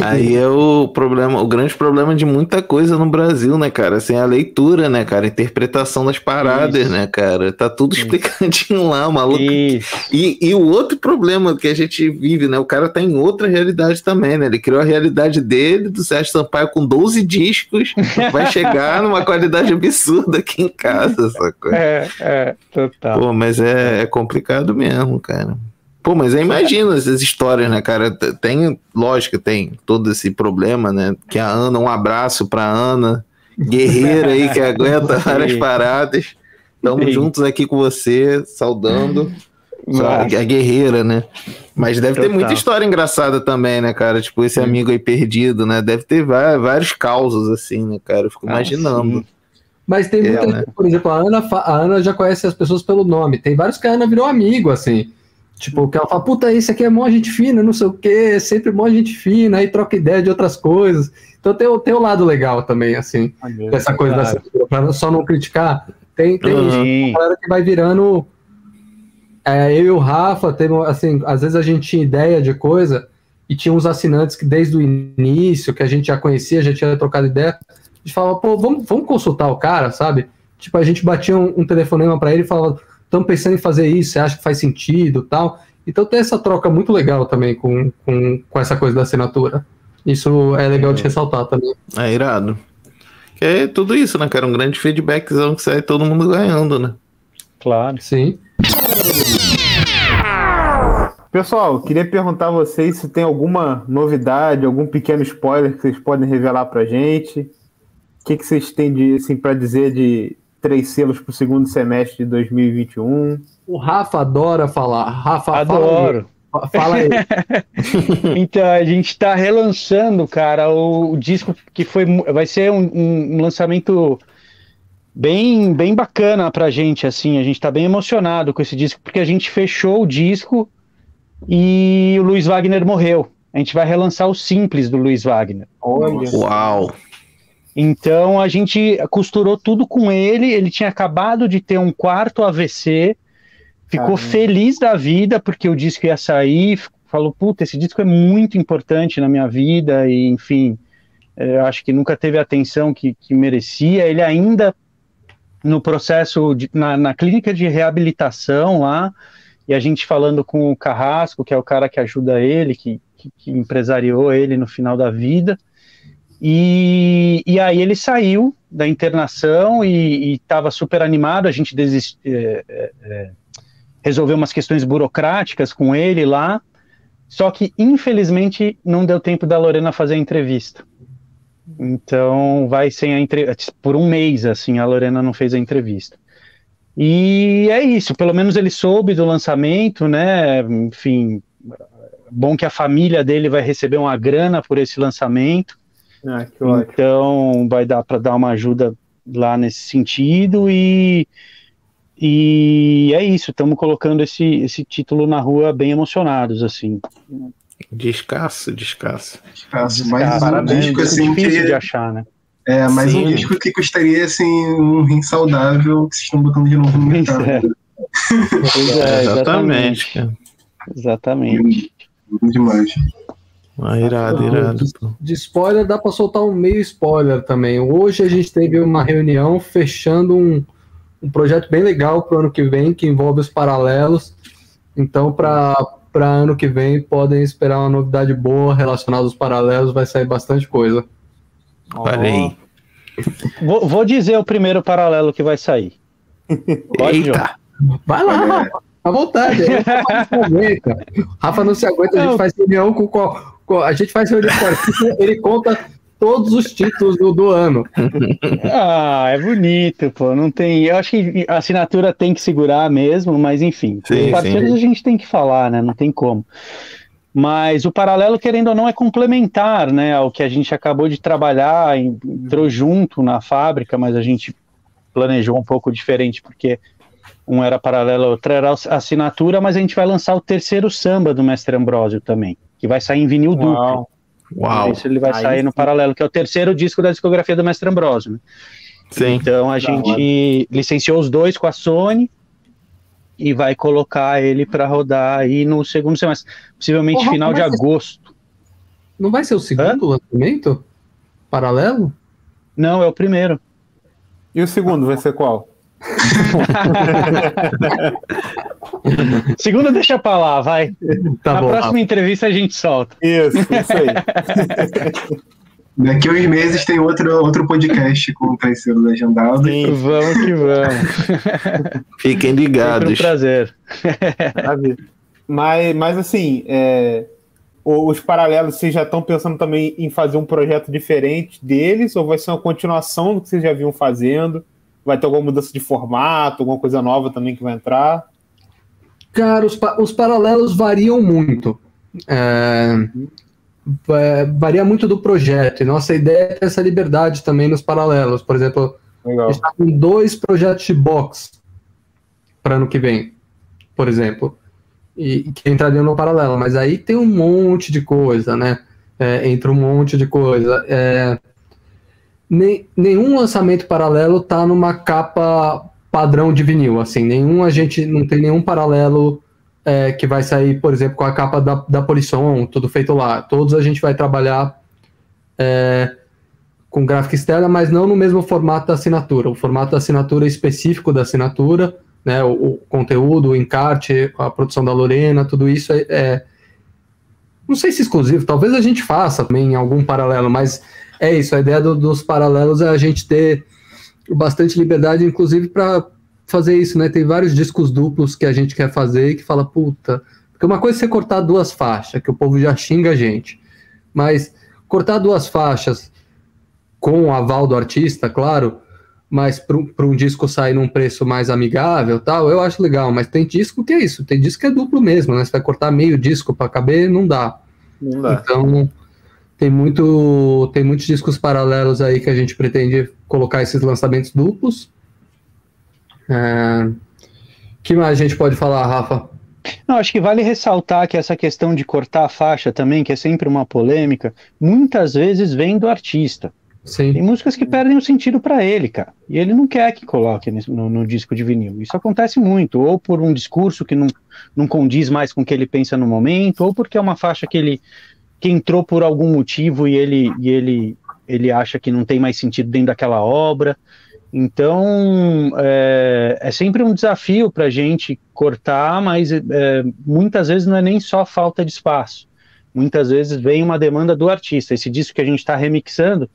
S7: Aí é o problema, o grande problema de muita coisa no Brasil, né, cara? Assim, a leitura, né, cara? A interpretação das paradas, Isso. né, cara? Tá tudo Isso. explicadinho lá, maluco. E, e o outro problema que a gente vive, né? O cara tá em outra realidade também, né? Ele criou a realidade dele, do Sérgio Sampaio, com 12 discos, vai chegar numa qualidade absurda aqui em casa, essa coisa.
S6: É, é, total.
S7: Pô, mas é, é complicado mesmo, cara. Pô, mas eu imagino essas histórias, né, cara? Tem, lógico, tem todo esse problema, né? Que a Ana, um abraço pra Ana, guerreira aí que aguenta várias paradas. Estamos juntos aqui com você, saudando. a guerreira, né? Mas deve ter muita história engraçada também, né, cara? Tipo, esse amigo aí perdido, né? Deve ter vários causos, assim, né, cara? Eu fico ah, imaginando.
S8: Mas tem muita, é, né? por exemplo, a Ana, a Ana já conhece as pessoas pelo nome. Tem vários que a Ana virou amigo, assim. Tipo, que ela fala, puta, esse aqui é mó gente fina, não sei o quê, sempre mó gente fina, aí troca ideia de outras coisas. Então tem, tem o lado legal também, assim, dessa coisa claro. da pra só não criticar. Tem, tem uhum. galera que vai virando. É, eu e o Rafa, tem, assim, às vezes a gente tinha ideia de coisa e tinha uns assinantes que desde o início, que a gente já conhecia, já tinha trocado ideia, a gente falava, pô, vamos, vamos consultar o cara, sabe? Tipo, a gente batia um, um telefonema para ele e falava estamos pensando em fazer isso, você acha que faz sentido tal. Então tem essa troca muito legal também com, com, com essa coisa da assinatura. Isso é legal é. de ressaltar também.
S7: É irado. Que é tudo isso, né, cara? Um grande feedbackzão que sai todo mundo ganhando, né?
S8: Claro. Sim.
S1: Pessoal, queria perguntar a vocês se tem alguma novidade, algum pequeno spoiler que vocês podem revelar pra gente. O que, que vocês têm de, assim, para dizer de, três selos para o segundo semestre de 2021.
S8: O Rafa adora falar. Rafa,
S6: Adoro. Fala aí. Fala aí. então, a gente está relançando, cara, o, o, disco que foi, vai ser um, um, lançamento bem, bem bacana pra gente, assim, a gente está bem emocionado com esse disco, porque a gente fechou o disco e o Luiz Wagner morreu. A gente vai relançar o Simples do Luiz Wagner.
S7: Olha. Uau!
S6: Então a gente costurou tudo com ele. Ele tinha acabado de ter um quarto AVC, ficou feliz da vida porque o disco ia sair. Falou, puta, esse disco é muito importante na minha vida e, enfim, eu acho que nunca teve a atenção que, que merecia. Ele ainda no processo de, na, na clínica de reabilitação lá e a gente falando com o Carrasco, que é o cara que ajuda ele, que, que, que empresariou ele no final da vida. E, e aí ele saiu da internação e estava super animado. A gente desist, é, é, é, resolveu umas questões burocráticas com ele lá. Só que, infelizmente, não deu tempo da Lorena fazer a entrevista. Então, vai sem a entrevista. Por um mês, assim, a Lorena não fez a entrevista. E é isso, pelo menos ele soube do lançamento, né? Enfim, bom que a família dele vai receber uma grana por esse lançamento. Ah, então vai dar para dar uma ajuda lá nesse sentido e e é isso, estamos colocando esse, esse título na rua bem emocionados, assim.
S7: Descasso, descasso.
S3: Descasso, mas um disco assim
S6: difícil que... de achar, né?
S3: É, mas Sim. um disco que custaria assim um rim saudável que vocês estão botando de novo no mercado. É.
S6: é, exatamente. Exatamente.
S3: Demais.
S7: Ah, irado, irado. De,
S8: de spoiler dá para soltar um meio spoiler também. Hoje a gente teve uma reunião fechando um, um projeto bem legal para o ano que vem, que envolve os paralelos. Então, para ano que vem, podem esperar uma novidade boa relacionada aos paralelos, vai sair bastante coisa.
S7: Parei.
S6: Vou, vou, dizer o primeiro paralelo que vai sair.
S8: Pode, Eita. Vai lá, Rafa. À vontade. Rafa não se aguenta. Rafa não se aguenta, a gente faz reunião com, com, A gente faz reunião artista, ele conta todos os títulos do, do, ano.
S6: Ah, é bonito, pô. Não tem. Eu acho que a assinatura tem que segurar mesmo, mas enfim. Sim, os parceiros sim. a gente tem que falar, né? Não tem como. Mas o paralelo, querendo ou não, é complementar né, ao que a gente acabou de trabalhar, entrou junto na fábrica, mas a gente planejou um pouco diferente, porque um era paralelo, outro era assinatura, mas a gente vai lançar o terceiro samba do Mestre Ambrósio também, que vai sair em vinil Uau. duplo. Uau! Isso ele vai Aí sair sim. no paralelo, que é o terceiro disco da discografia do Mestre Ambrósio. Né? Sim. Então a gente licenciou os dois com a Sony, e vai colocar ele para rodar aí no segundo semestre, possivelmente Porra, final de agosto.
S8: Não vai ser o segundo Hã? lançamento? Paralelo?
S6: Não, é o primeiro.
S1: E o segundo vai ser qual?
S6: segundo deixa pra lá, vai. Tá Na bom, próxima tá. entrevista a gente solta.
S1: Isso, isso aí.
S3: Daqui a uns meses tem outro, outro podcast com o Traiceiro Legendado.
S6: Sim, vamos que vamos.
S7: Fiquem ligados.
S6: Sempre um prazer.
S1: mas, mas assim, é, os paralelos, vocês já estão pensando também em fazer um projeto diferente deles? Ou vai ser uma continuação do que vocês já vinham fazendo? Vai ter alguma mudança de formato, alguma coisa nova também que vai entrar?
S8: Cara, os, os paralelos variam muito. É, é, varia muito do projeto. E nossa ideia é ter essa liberdade também nos paralelos. Por exemplo, Legal. a gente está com dois projetos de box para ano que vem, por exemplo, e que entrariam no paralelo. Mas aí tem um monte de coisa, né? É, entra um monte de coisa. É, nem, nenhum lançamento paralelo tá numa capa padrão de vinil, assim, nenhum a gente não tem nenhum paralelo é, que vai sair, por exemplo, com a capa da, da Polisson, tudo feito lá. Todos a gente vai trabalhar é, com gráfica externa, mas não no mesmo formato da assinatura. O formato da assinatura específico da assinatura, né, o, o conteúdo, o encarte, a produção da Lorena, tudo isso é, é, não sei se exclusivo, talvez a gente faça também algum paralelo, mas é isso, a ideia do, dos paralelos é a gente ter bastante liberdade, inclusive para fazer isso, né? Tem vários discos duplos que a gente quer fazer e que fala, puta. Porque uma coisa é você cortar duas faixas, que o povo já xinga a gente. Mas cortar duas faixas com o aval do artista, claro, mas para um disco sair num preço mais amigável tal, eu acho legal. Mas tem disco que é isso, tem disco que é duplo mesmo, né? Você vai cortar meio disco para caber, não dá. Não dá. Então tem muito tem muitos discos paralelos aí que a gente pretende colocar esses lançamentos duplos é... que mais a gente pode falar, Rafa?
S6: Não, acho que vale ressaltar que essa questão de cortar a faixa também, que é sempre uma polêmica, muitas vezes vem do artista. Sim. Tem músicas que perdem o sentido para ele, cara. E ele não quer que coloque no, no, disco de vinil. Isso acontece muito, ou por um discurso que não, não condiz mais com o que ele pensa no momento, ou porque é uma faixa que ele que entrou por algum motivo e ele, e ele, ele acha que não tem mais sentido dentro daquela obra. Então, é, é sempre um desafio para a gente cortar, mas é, muitas vezes não é nem só falta de espaço. Muitas vezes vem uma demanda do artista. Esse disco que a gente está remixando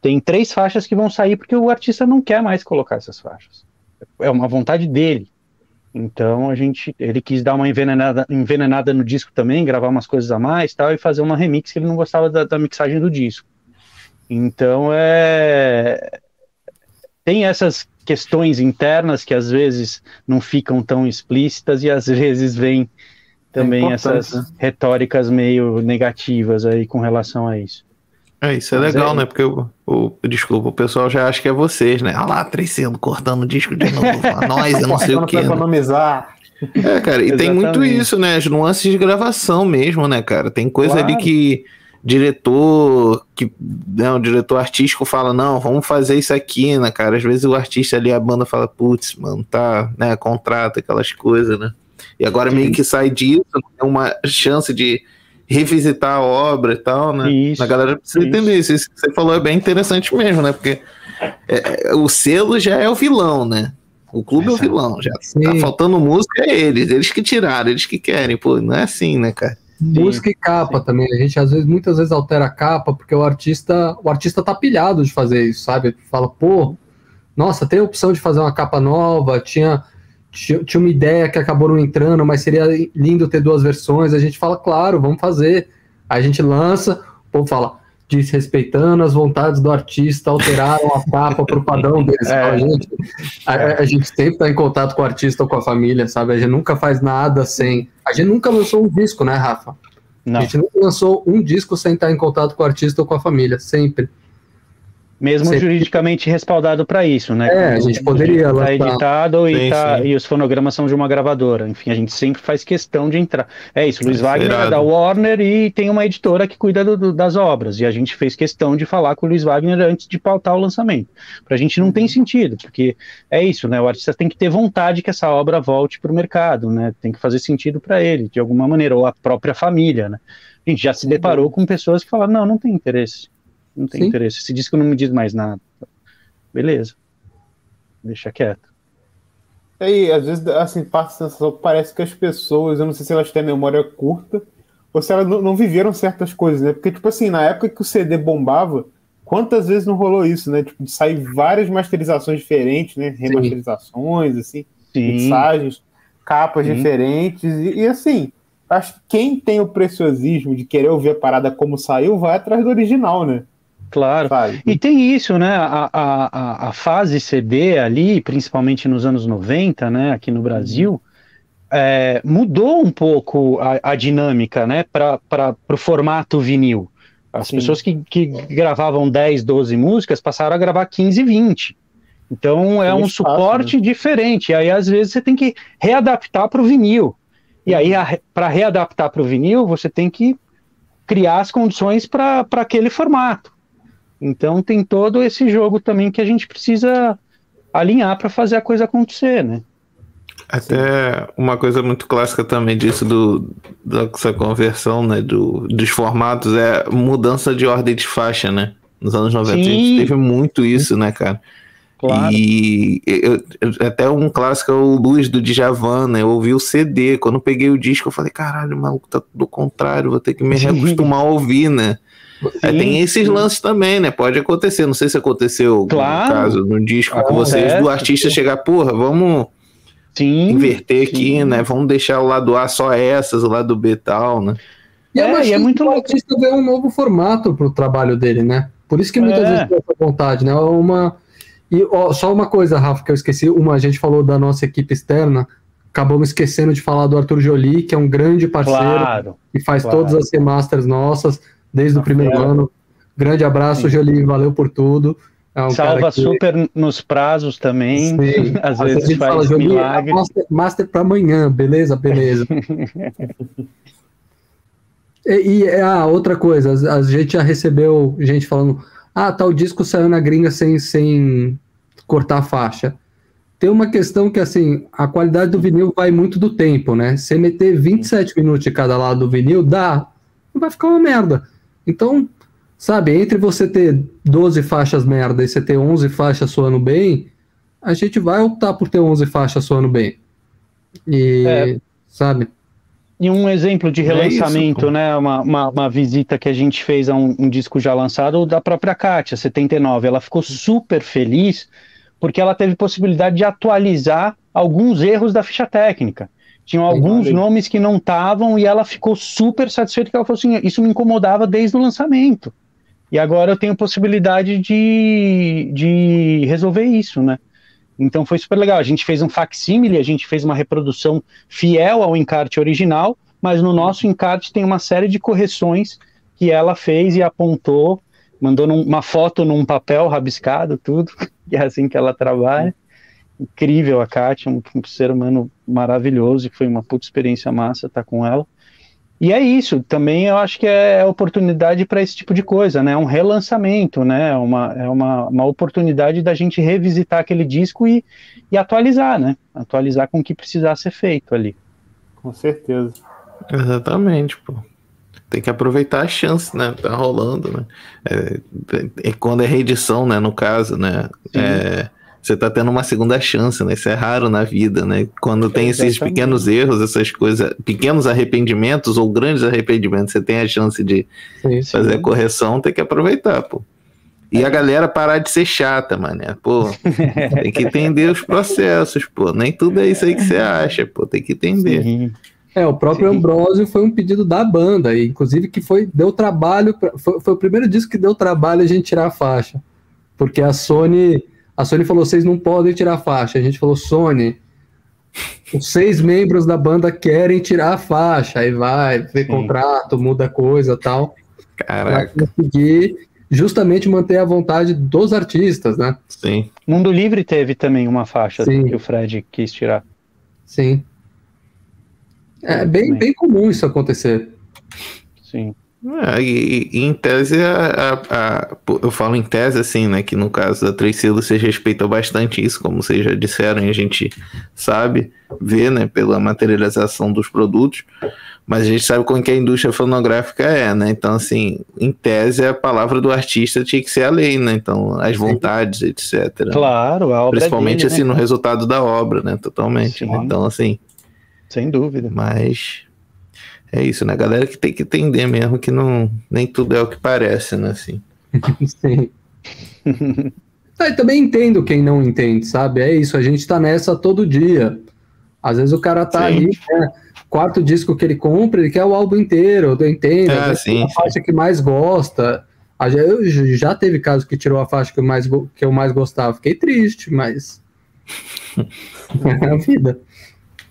S6: tem três faixas que vão sair porque o artista não quer mais colocar essas faixas. É uma vontade dele. Então a gente, ele quis dar uma envenenada, envenenada no disco também, gravar umas coisas a mais, tal, e fazer uma remix que ele não gostava da, da mixagem do disco. Então é tem essas questões internas que às vezes não ficam tão explícitas e às vezes vem também é essas né? retóricas meio negativas aí com relação a isso.
S7: É, isso é Mas legal, é... né? Porque o, o, desculpa, o pessoal já acha que é vocês, né? Ah lá, três cortando o disco de novo, nós, eu não sei o que. Né?
S1: economizar.
S7: É, cara, e tem muito isso, né? As nuances de gravação mesmo, né, cara? Tem coisa claro. ali que diretor que né, o diretor artístico fala não vamos fazer isso aqui né cara às vezes o artista ali a banda fala putz mano tá né contrato aquelas coisas né e agora meio que sai disso é uma chance de revisitar a obra e tal né isso, a galera precisa isso. entender isso isso que você falou é bem interessante mesmo né porque é, é o selo já é o vilão né o clube é o vilão já Sim. tá faltando música é eles eles que tiraram eles que querem pô não é assim né cara
S8: música e capa sim. também. A gente às vezes, muitas vezes altera a capa porque o artista, o artista tá pilhado de fazer isso, sabe? Fala, pô, nossa, tem a opção de fazer uma capa nova, tinha, tinha, tinha uma ideia que acabou não entrando, mas seria lindo ter duas versões. A gente fala, claro, vamos fazer. A gente lança, o povo fala, desrespeitando as vontades do artista, alteraram a capa para o padrão deles. É. A, gente, a, a, gente sempre está em contato com o artista ou com a família, sabe? A gente nunca faz nada sem. A gente nunca lançou um disco, né, Rafa? Não. A gente nunca lançou um disco sem estar em contato com o artista ou com a família, sempre.
S6: Mesmo Sempre. juridicamente respaldado para isso, né?
S8: É, a gente poderia
S6: lá. Tá editado sim, e, tá, sim. e os fonogramas são de uma gravadora. Enfim, a gente sempre faz questão de entrar. É isso, Luiz é Wagner é da Warner e tem uma editora que cuida do, do, das obras. E a gente fez questão de falar com o Luiz Wagner antes de pautar o lançamento. Pra gente não tem uhum. sentido, porque é isso, né? O artista tem que ter vontade que essa obra volte para o mercado, né? Tem que fazer sentido para ele, de alguma maneira, ou a própria família, né? A gente já se deparou com pessoas que falaram, não, não tem interesse não tem Sim. interesse. Esse disco não me diz mais nada. Beleza. Deixa quieto.
S1: E aí, às vezes, assim, passa a sensação que parece que as pessoas, eu não sei se elas têm memória curta, ou se elas não, não viveram certas coisas, né? Porque, tipo assim, na época que o CD bombava, quantas vezes não rolou isso, né? Tipo, de sair várias masterizações diferentes, né? Remasterizações, Sim. assim, Sim. mixagens, capas Sim. diferentes, e, e assim, acho que quem tem o preciosismo de querer ouvir a parada como saiu, vai atrás do original, né?
S6: Claro. E tem isso, né? A, a, a, fase CD ali, principalmente nos anos 90, né, aqui no Brasil, é, mudou um pouco a, a dinâmica, né, para o formato vinil. As Sim. pessoas que, que gravavam 10, 12 músicas passaram a gravar 15, 20. Então é um espaço, suporte né? diferente. Aí às vezes você tem que readaptar para o vinil. E aí, para readaptar para o vinil, você tem que criar as condições para aquele formato. Então tem todo esse jogo também que a gente precisa alinhar para fazer a coisa acontecer, né?
S7: Até uma coisa muito clássica também disso do, dessa conversão, né, do, dos formatos é mudança de ordem de faixa, né? Nos anos 90 Sim. a gente teve muito isso, né, cara? Claro. E eu, até um clássico é o Luz do Djavan, né? Eu ouvi o CD, quando eu peguei o disco eu falei, caralho, maluco, tá do contrário, vou ter que me reacostumar a ouvir, né? É, tem esses lances também, né? Pode acontecer, não sei se aconteceu claro. no caso, no disco com vocês, do artista chegar, porra, vamos sim, inverter sim. aqui, né? Vamos deixar o lado A só essas, o lado B tal, né?
S8: E é, é, e é muito o artista vê um novo formato pro trabalho dele, né? Por isso que muitas é. vezes tem essa vontade, né? Uma... E ó, só uma coisa, Rafa, que eu esqueci, uma, a gente falou da nossa equipe externa, acabamos esquecendo de falar do Arthur Jolie, que é um grande parceiro claro, e faz claro. todas as remasters nossas desde o primeiro ano. Grande abraço, Jolie, valeu por tudo.
S6: É um Salva que... super nos prazos também. Sim. Às, Às vezes faz fala, Jolie, milagre.
S8: Master, master para amanhã, beleza? Beleza. e, e ah, outra coisa, a gente já recebeu gente falando ah, tal disco saiu na gringa sem, sem cortar a faixa. Tem uma questão que, assim, a qualidade do vinil vai muito do tempo, né? Você meter 27 minutos de cada lado do vinil, dá, vai ficar uma merda. Então, sabe, entre você ter 12 faixas merda e você ter 11 faixas soando bem, a gente vai optar por ter 11 faixas soando bem. E, é. sabe?
S6: E um exemplo de relançamento, é isso, né? Uma, uma, uma, visita que a gente fez a um, um, disco já lançado da própria Kátia, 79. Ela ficou super feliz porque ela teve possibilidade de atualizar alguns erros da ficha técnica. Tinham alguns nomes que não estavam e ela ficou super satisfeita que ela falou assim: isso me incomodava desde o lançamento. E agora eu tenho possibilidade de, de resolver isso, né? Então foi super legal. A gente fez um facsímile, a gente fez uma reprodução fiel ao encarte original, mas no nosso encarte tem uma série de correções que ela fez e apontou, mandou num, uma foto num papel rabiscado, tudo, que é assim que ela trabalha. Incrível a Kátia, um, um ser humano maravilhoso, e foi uma puta experiência massa estar com ela. E é isso, também eu acho que é oportunidade para esse tipo de coisa, né? É um relançamento, né? É uma, é uma, uma oportunidade da gente revisitar aquele disco e, e atualizar, né? Atualizar com o que precisar ser feito ali.
S1: Com certeza.
S7: Exatamente, pô. Tem que aproveitar a chance, né? Tá rolando, né? É, é quando é reedição, né? No caso, né? É, você tá tendo uma segunda chance, né? Isso é raro na vida, né? Quando tem esses pequenos erros, essas coisas, pequenos arrependimentos ou grandes arrependimentos, você tem a chance de sim, sim. fazer a correção, tem que aproveitar, pô. E a galera parar de ser chata, mané. Pô, tem que entender os processos, pô. Nem tudo é isso aí que você acha, pô. Tem que entender. Sim.
S8: É, o próprio Sim. Ambrosio foi um pedido da banda, e inclusive que foi deu trabalho, pra, foi, foi, o primeiro disco que deu trabalho a gente tirar a faixa, porque a Sony a Sony falou: vocês não podem tirar a faixa. A gente falou: Sony, os seis membros da banda querem tirar a faixa. Aí vai, vê contrato, muda coisa tal.
S7: Caraca.
S8: Pra conseguir justamente manter a vontade dos artistas, né?
S7: Sim.
S6: Mundo Livre teve também uma faixa Sim. que o Fred quis tirar.
S8: Sim. É bem, bem comum isso acontecer.
S6: Sim.
S7: É, e, e, em tese, a, a, a, eu falo em tese assim, né? Que no caso da Três Selos vocês respeitam bastante isso, como vocês já disseram, e a gente sabe, vê, né? Pela materialização dos produtos, mas a gente sabe como que a indústria fonográfica é, né? Então, assim, em tese, a palavra do artista tinha que ser a lei, né? Então, as vontades, etc.
S6: Claro, a
S7: obra Principalmente, dele, assim, né? no resultado da obra, né? Totalmente. Né? Então, assim.
S6: Sem dúvida.
S7: Mas é isso, né? Galera que tem que entender mesmo que não, nem tudo é o que parece, né? Assim.
S8: Sim. ah, eu também entendo quem não entende, sabe? É isso, a gente tá nessa todo dia. Às vezes o cara tá Sim. ali, né? quarto disco que ele compra, ele quer o álbum inteiro, eu entendo. Ah,
S7: sim,
S8: a faixa que mais gosta. Eu já teve caso que tirou a faixa que eu mais, que eu mais gostava. Fiquei triste, mas. é a vida.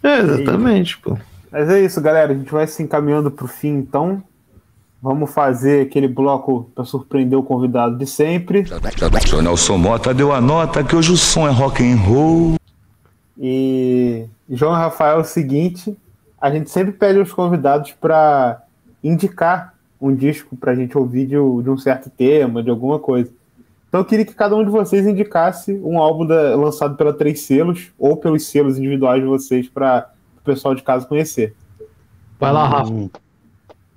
S7: É, exatamente, pô.
S1: Mas é isso, galera. A gente vai se encaminhando para o fim, então. Vamos fazer aquele bloco para surpreender o convidado de sempre.
S4: O Nelson Mota deu a nota que hoje o som é rock and roll.
S1: E João Rafael, é o seguinte: a gente sempre pede aos convidados para indicar um disco para a gente ouvir de, de, um certo tema, de alguma coisa. Então eu queria que cada um de vocês indicasse um álbum da, lançado pela Três Selos ou pelos selos individuais de vocês para o pessoal de casa conhecer.
S8: Vai lá, Rafa.
S6: Hum.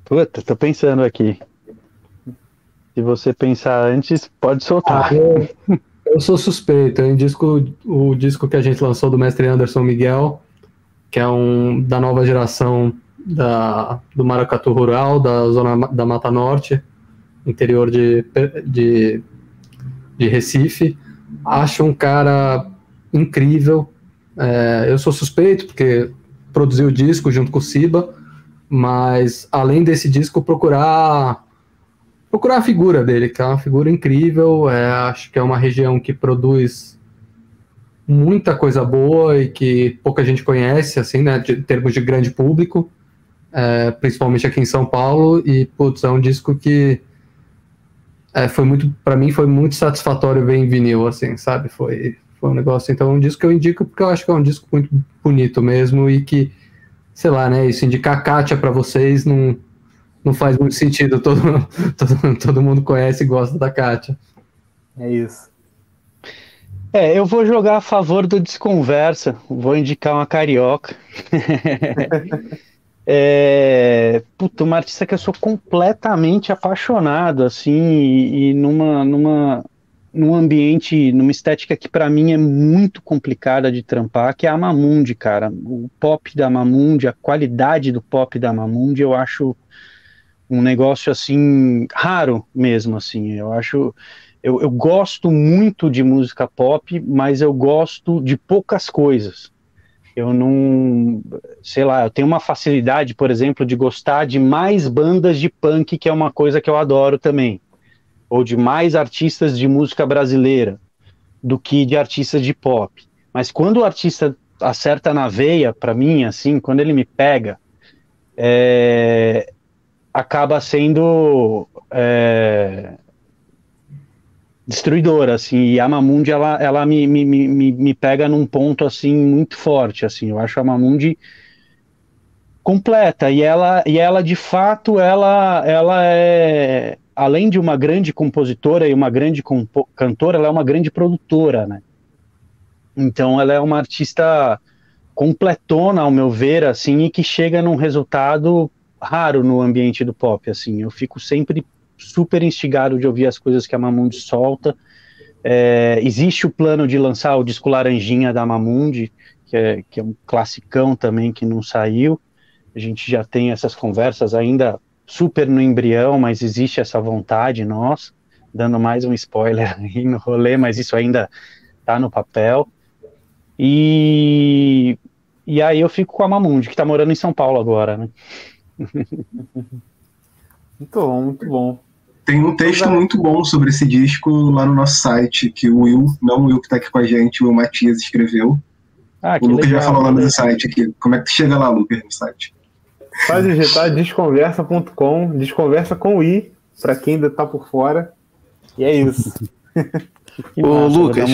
S6: Puta, tô pensando aqui. Se você pensar antes, pode soltar. Ah,
S8: eu, eu, sou suspeito. Eu indico o disco que a gente lançou do mestre Anderson Miguel, que é um da nova geração da, do Maracatu Rural, da zona da Mata Norte, interior de, de, de Recife. Acho um cara incrível. É, eu sou suspeito, porque produziu o disco junto com o Siba, mas além desse disco, procurar procurar a figura dele, que é uma figura incrível. É, acho que é uma região que produz muita coisa boa e que pouca gente conhece, assim, né, de, em termos de grande público, é, principalmente aqui em São Paulo. E putz, é um disco que é, foi muito, para mim, foi muito satisfatório ver em vinil, assim, sabe? Foi foi um negócio. Então, um disco que eu indico porque eu acho que é um disco muito bonito mesmo e que, sei lá, né? Isso indicar Kátia para vocês não, não faz muito sentido. Todo, todo, todo mundo conhece e gosta da Kátia.
S1: É isso.
S6: É, eu vou jogar a favor do Desconversa. Vou indicar uma carioca. é, puta, uma artista que eu sou completamente apaixonado, assim, e, e numa, numa, num ambiente, numa estética que para mim é muito complicada de trampar, que é a Mamundi, cara. O pop da Mamundi, a qualidade do pop da Mamundi, eu acho um negócio assim raro mesmo, assim. Eu acho eu, eu gosto muito de música pop, mas eu gosto de poucas coisas. Eu não, sei lá, eu tenho uma facilidade, por exemplo, de gostar de mais bandas de punk, que é uma coisa que eu adoro também, ou de mais artistas de música brasileira do que de artistas de pop. Mas quando o artista acerta na veia, para mim, assim, quando ele me pega, é, acaba sendo é, destruidora, assim, e a Mamundi, ela, ela me, me, me, me pega num ponto, assim, muito forte, assim, eu acho a Mamundi completa, e ela, e ela de fato, ela, ela é, além de uma grande compositora e uma grande cantora, ela é uma grande produtora, né, então ela é uma artista completona, ao meu ver, assim, e que chega num resultado raro no ambiente do pop, assim, eu fico sempre super instigado de ouvir as coisas que a Mamundi solta. É, existe o plano de lançar o disco Laranjinha da Mamundi, que é, que é um classicão também que não saiu. A gente já tem essas conversas ainda super no embrião, mas existe essa vontade nossa, dando mais um spoiler aí no rolê, mas isso ainda tá no papel. E, e aí eu fico com a Mamundi, que tá morando em São Paulo agora, né?
S1: Muito bom, muito bom.
S3: Tem um texto muito bom sobre esse disco lá no nosso site, que o Will, não o Will que tá aqui com a gente, o Matias escreveu. Ah, o Lucas legal, já falou lá no site aqui. Como é que tu chega lá, Lucas, no site?
S1: Só digitar desconversa.com, desconversa com o I, pra quem ainda tá por fora. E é isso.
S7: Ô, Lucas,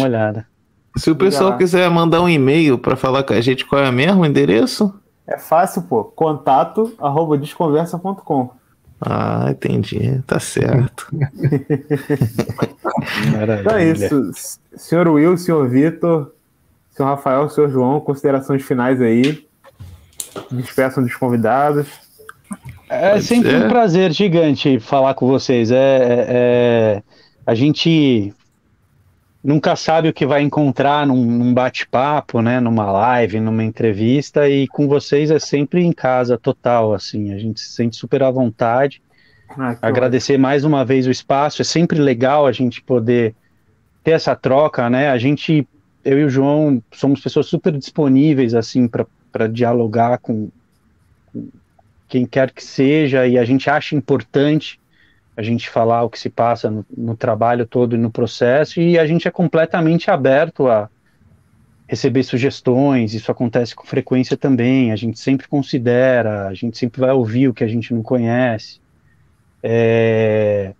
S7: se o pessoal quiser mandar um e-mail para falar com a gente, qual é mesmo o endereço?
S1: É fácil, pô. Contato arroba desconversa.com.
S7: Ah, entendi. Tá certo.
S1: então é isso. Senhor Will, senhor Vitor, senhor Rafael, senhor João, considerações finais aí. Despeçam dos convidados.
S6: É Pode sempre ser. um prazer gigante falar com vocês. É, é, é, a gente nunca sabe o que vai encontrar num, num bate-papo, né, numa live, numa entrevista, e com vocês é sempre em casa total, assim, a gente se sente super à vontade. Ah, Agradecer ótimo. mais uma vez o espaço, é sempre legal a gente poder ter essa troca, né? A gente, eu e o João, somos pessoas super disponíveis, assim, para dialogar com, com quem quer que seja, e a gente acha importante a gente falar o que se passa no, no, trabalho todo e no processo, e a gente é completamente aberto a receber sugestões, isso acontece com frequência também, a gente sempre considera, a gente sempre vai ouvir o que a gente não conhece. É...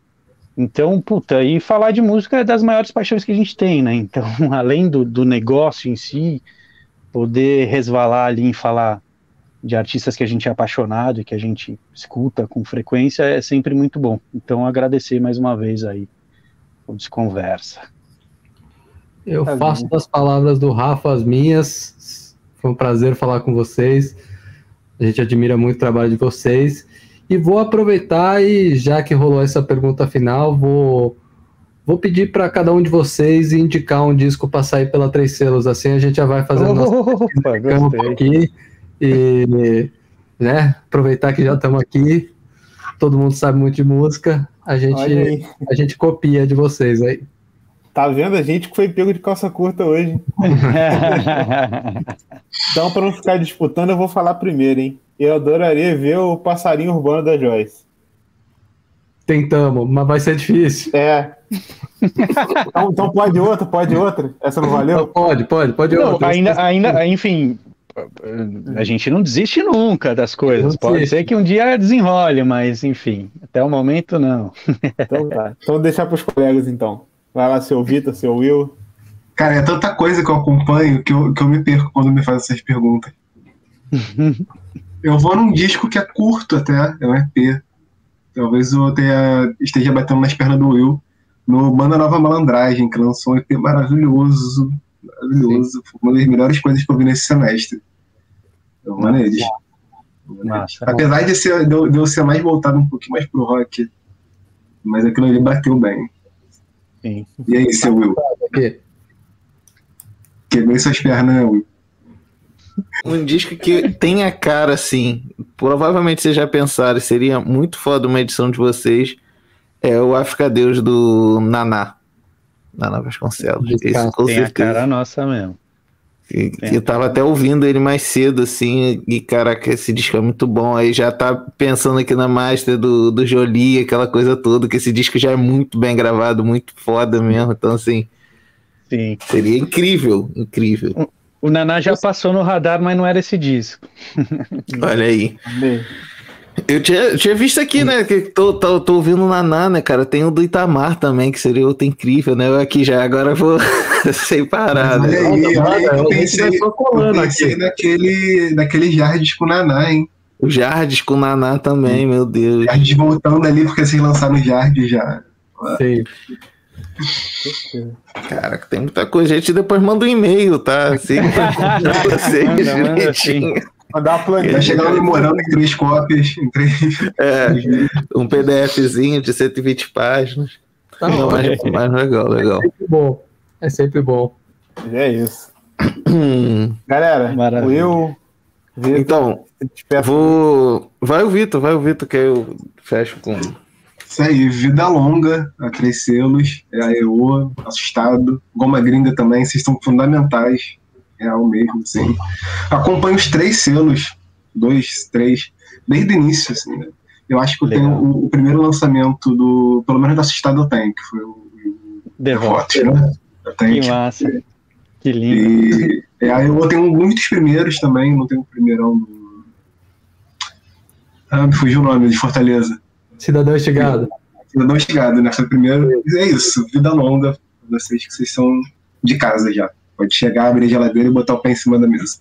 S6: Então, puta, e falar de música é das maiores paixões que a gente tem, né? Então, além do, do negócio em si, poder resvalar ali em falar de artistas que a gente é apaixonado e que a gente escuta com frequência é sempre muito bom. Então agradecer mais uma vez aí o Desconversa.
S8: Eu tá faço das palavras do Rafa as minhas. Foi um prazer falar com vocês. A gente admira muito o trabalho de vocês. E vou aproveitar e, já que rolou essa pergunta final, vou, vou pedir para cada um de vocês indicar um disco para sair pela Três Selos. Assim a gente já vai fazendo
S6: nosso
S8: aqui. E né, aproveitar que já estamos aqui, todo mundo sabe muito de música, a gente, a gente copia de vocês aí.
S1: Tá vendo? A gente que foi pego de calça curta hoje. então, para não ficar disputando, eu vou falar primeiro, hein? Eu adoraria ver o passarinho urbano da Joyce.
S8: Tentamos, mas vai ser difícil.
S1: É. então, então, pode outra, pode outra. Essa não valeu?
S8: pode, pode, pode não, outra.
S6: Ainda, ainda, enfim, a gente não desiste nunca das coisas. Pode ser que um dia desenrole, mas enfim, até o momento não.
S1: Então tá. Então deixar para os colegas então. Vai lá, seu Vitor, seu Will.
S3: Cara, é tanta coisa que eu acompanho que eu, que eu me perco quando me fazem essas perguntas. eu vou num disco que é curto até, é um EP. Talvez eu tenha, esteja batendo nas pernas do Will, no Banda Nova Malandragem, que lançou um EP maravilhoso, maravilhoso. Sim. Foi uma das melhores coisas que eu vi nesse semestre. Eu amo eles. Apesar de, ser, de, eu, de eu ser mais voltado um pouquinho mais pro rock, mas aquilo ali bateu bem. Sim. E aí, seu Will? Quebrei suas pernas, Will.
S7: Um disco que tem a cara assim, provavelmente vocês já pensaram, seria muito foda uma edição de vocês, é o África Deus do Naná. Naná Vasconcelos.
S6: Esse, com tem certeza. a cara nossa mesmo.
S7: E, eu tava até ouvindo ele mais cedo, assim, e caraca, esse disco é muito bom. Aí já tá pensando aqui na master do, do Jolie, aquela coisa toda, que esse disco já é muito bem gravado, muito foda mesmo. Então, assim, Sim. seria incrível, incrível.
S6: O, o Naná já passou no radar, mas não era esse disco.
S7: Olha aí. Eu tinha, eu tinha visto aqui, né? Que tô, tô, tô ouvindo o Naná, né, cara? Tem o do Itamar também, que seria outro incrível, né? Eu aqui já agora vou sem parar. Né? Aí,
S3: eu pensei, eu pensei naquele, naquele Jardes com o Naná, hein?
S7: O Jardes com o Naná também, meu Deus.
S3: Jardes voltando ali, porque vocês lançaram o Jardes já. Sim.
S7: Cara, tem muita coisa. A gente depois manda um e-mail, tá? Assim, pra vocês,
S3: assim. Mandar uma planilha. Vai chegar um memorando em três cópias. Em três...
S7: É, um PDFzinho de 120 páginas. Tá Não, mas, mas legal, legal.
S8: É sempre bom. É sempre bom.
S1: É isso. Galera, Maravilha. Will.
S7: Vitor, então, vou. Vai o Vitor, vai o Vitor, que eu fecho com.
S3: Isso aí, Vida Longa, a Três Selos, é a EO, Assustado, Goma Gringa também, vocês são fundamentais real mesmo, assim. Acompanho os três selos, dois, três, desde o início, assim, né? Eu acho que eu tenho o, o, primeiro lançamento do, pelo menos do Assistado eu tenho, que foi o,
S6: The Vote, né? Que massa. Que lindo.
S3: E, é, eu tenho muitos primeiros também, não tenho o primeirão do... Ah, me fugiu o nome, de Fortaleza.
S8: Cidadão Estigado.
S3: Cidadão Estigado, né? Foi o primeiro. É isso, vida longa, vocês que vocês são de casa já. Pode chegar, abrir a geladeira e botar o pé em cima da mesa.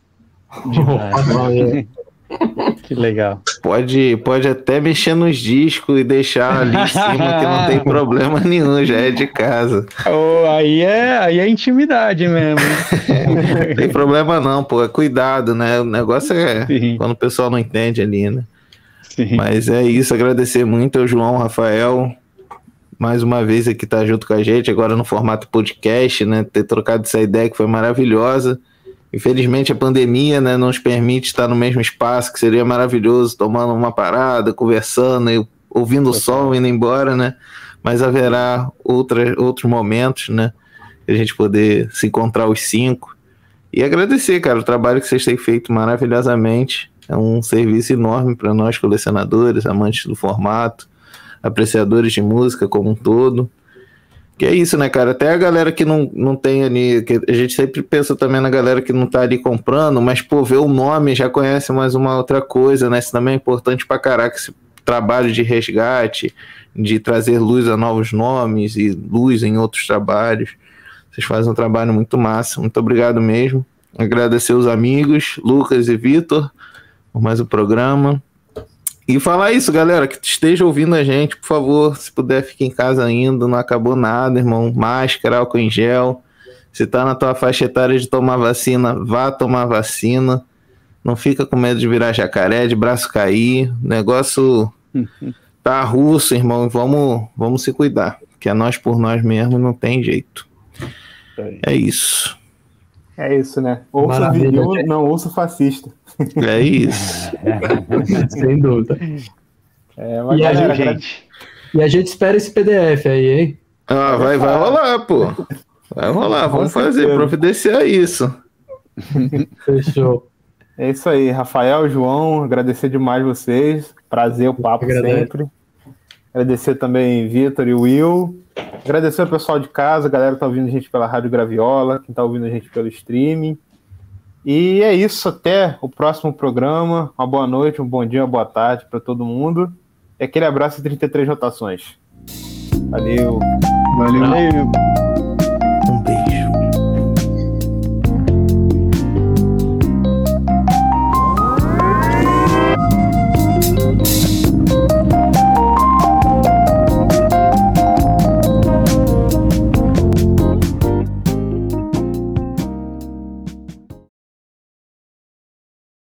S6: que legal.
S7: Pode, pode até mexer nos discos e deixar ali em cima que não tem problema nenhum, já é de casa.
S6: Oh, aí, é, aí é intimidade mesmo.
S7: não tem problema não, pô, é cuidado, né? O negócio é Sim. quando o pessoal não entende ali, né? Sim. Mas é isso, agradecer muito ao João, Rafael, mais uma vez aqui estar tá junto com a gente, agora no formato podcast, né? Ter trocado essa ideia que foi maravilhosa. Infelizmente a pandemia né, não nos permite estar no mesmo espaço, que seria maravilhoso, tomando uma parada, conversando, e ouvindo o som, indo embora, né? Mas haverá outra, outros momentos, né? A gente poder se encontrar os cinco. E agradecer, cara, o trabalho que vocês têm feito maravilhosamente. É um serviço enorme para nós, colecionadores, amantes do formato apreciadores de música como um todo. Que é isso, né, cara? Até a galera que não, não tem ali. Que a gente sempre pensa também na galera que não tá ali comprando, mas, pô, vê o nome já conhece mais uma outra coisa, né? Isso também é importante pra caraca, esse trabalho de resgate, de trazer luz a novos nomes e luz em outros trabalhos. Vocês fazem um trabalho muito massa. Muito obrigado mesmo. Agradecer os amigos, Lucas e Vitor, por mais o um programa. E falar isso, galera, que esteja ouvindo a gente, por favor, se puder, fique em casa ainda, não acabou nada, irmão. Máscara, álcool em gel. Se tá na tua faixa etária de tomar vacina, vá tomar vacina. Não fica com medo de virar jacaré, de braço cair. O negócio tá russo, irmão. Vamos, vamos se cuidar. Que é nós por nós mesmos, não tem jeito. É isso.
S1: É isso, né? Ouça vídeo, não ouça fascista.
S7: É isso.
S8: Sem dúvida. É, e, galera, a gente, e a gente espera esse PDF aí, hein?
S7: Ah, vai, vai rolar, pô. Vai rolar, vamos fazer, providenciar isso.
S8: Fechou.
S1: É isso aí, Rafael, João, agradecer demais vocês. Prazer o papo sempre. Agradecer também Vitor e Will. Agradecer ao pessoal de casa, a galera que tá ouvindo a gente pela Rádio Graviola, quem tá ouvindo a gente pelo streaming. E é isso, até o próximo programa. Uma boa noite, um bom dia, uma boa tarde para todo mundo. E aquele abraço e 33 rotações. Valeu.
S3: Valeu. Valeu.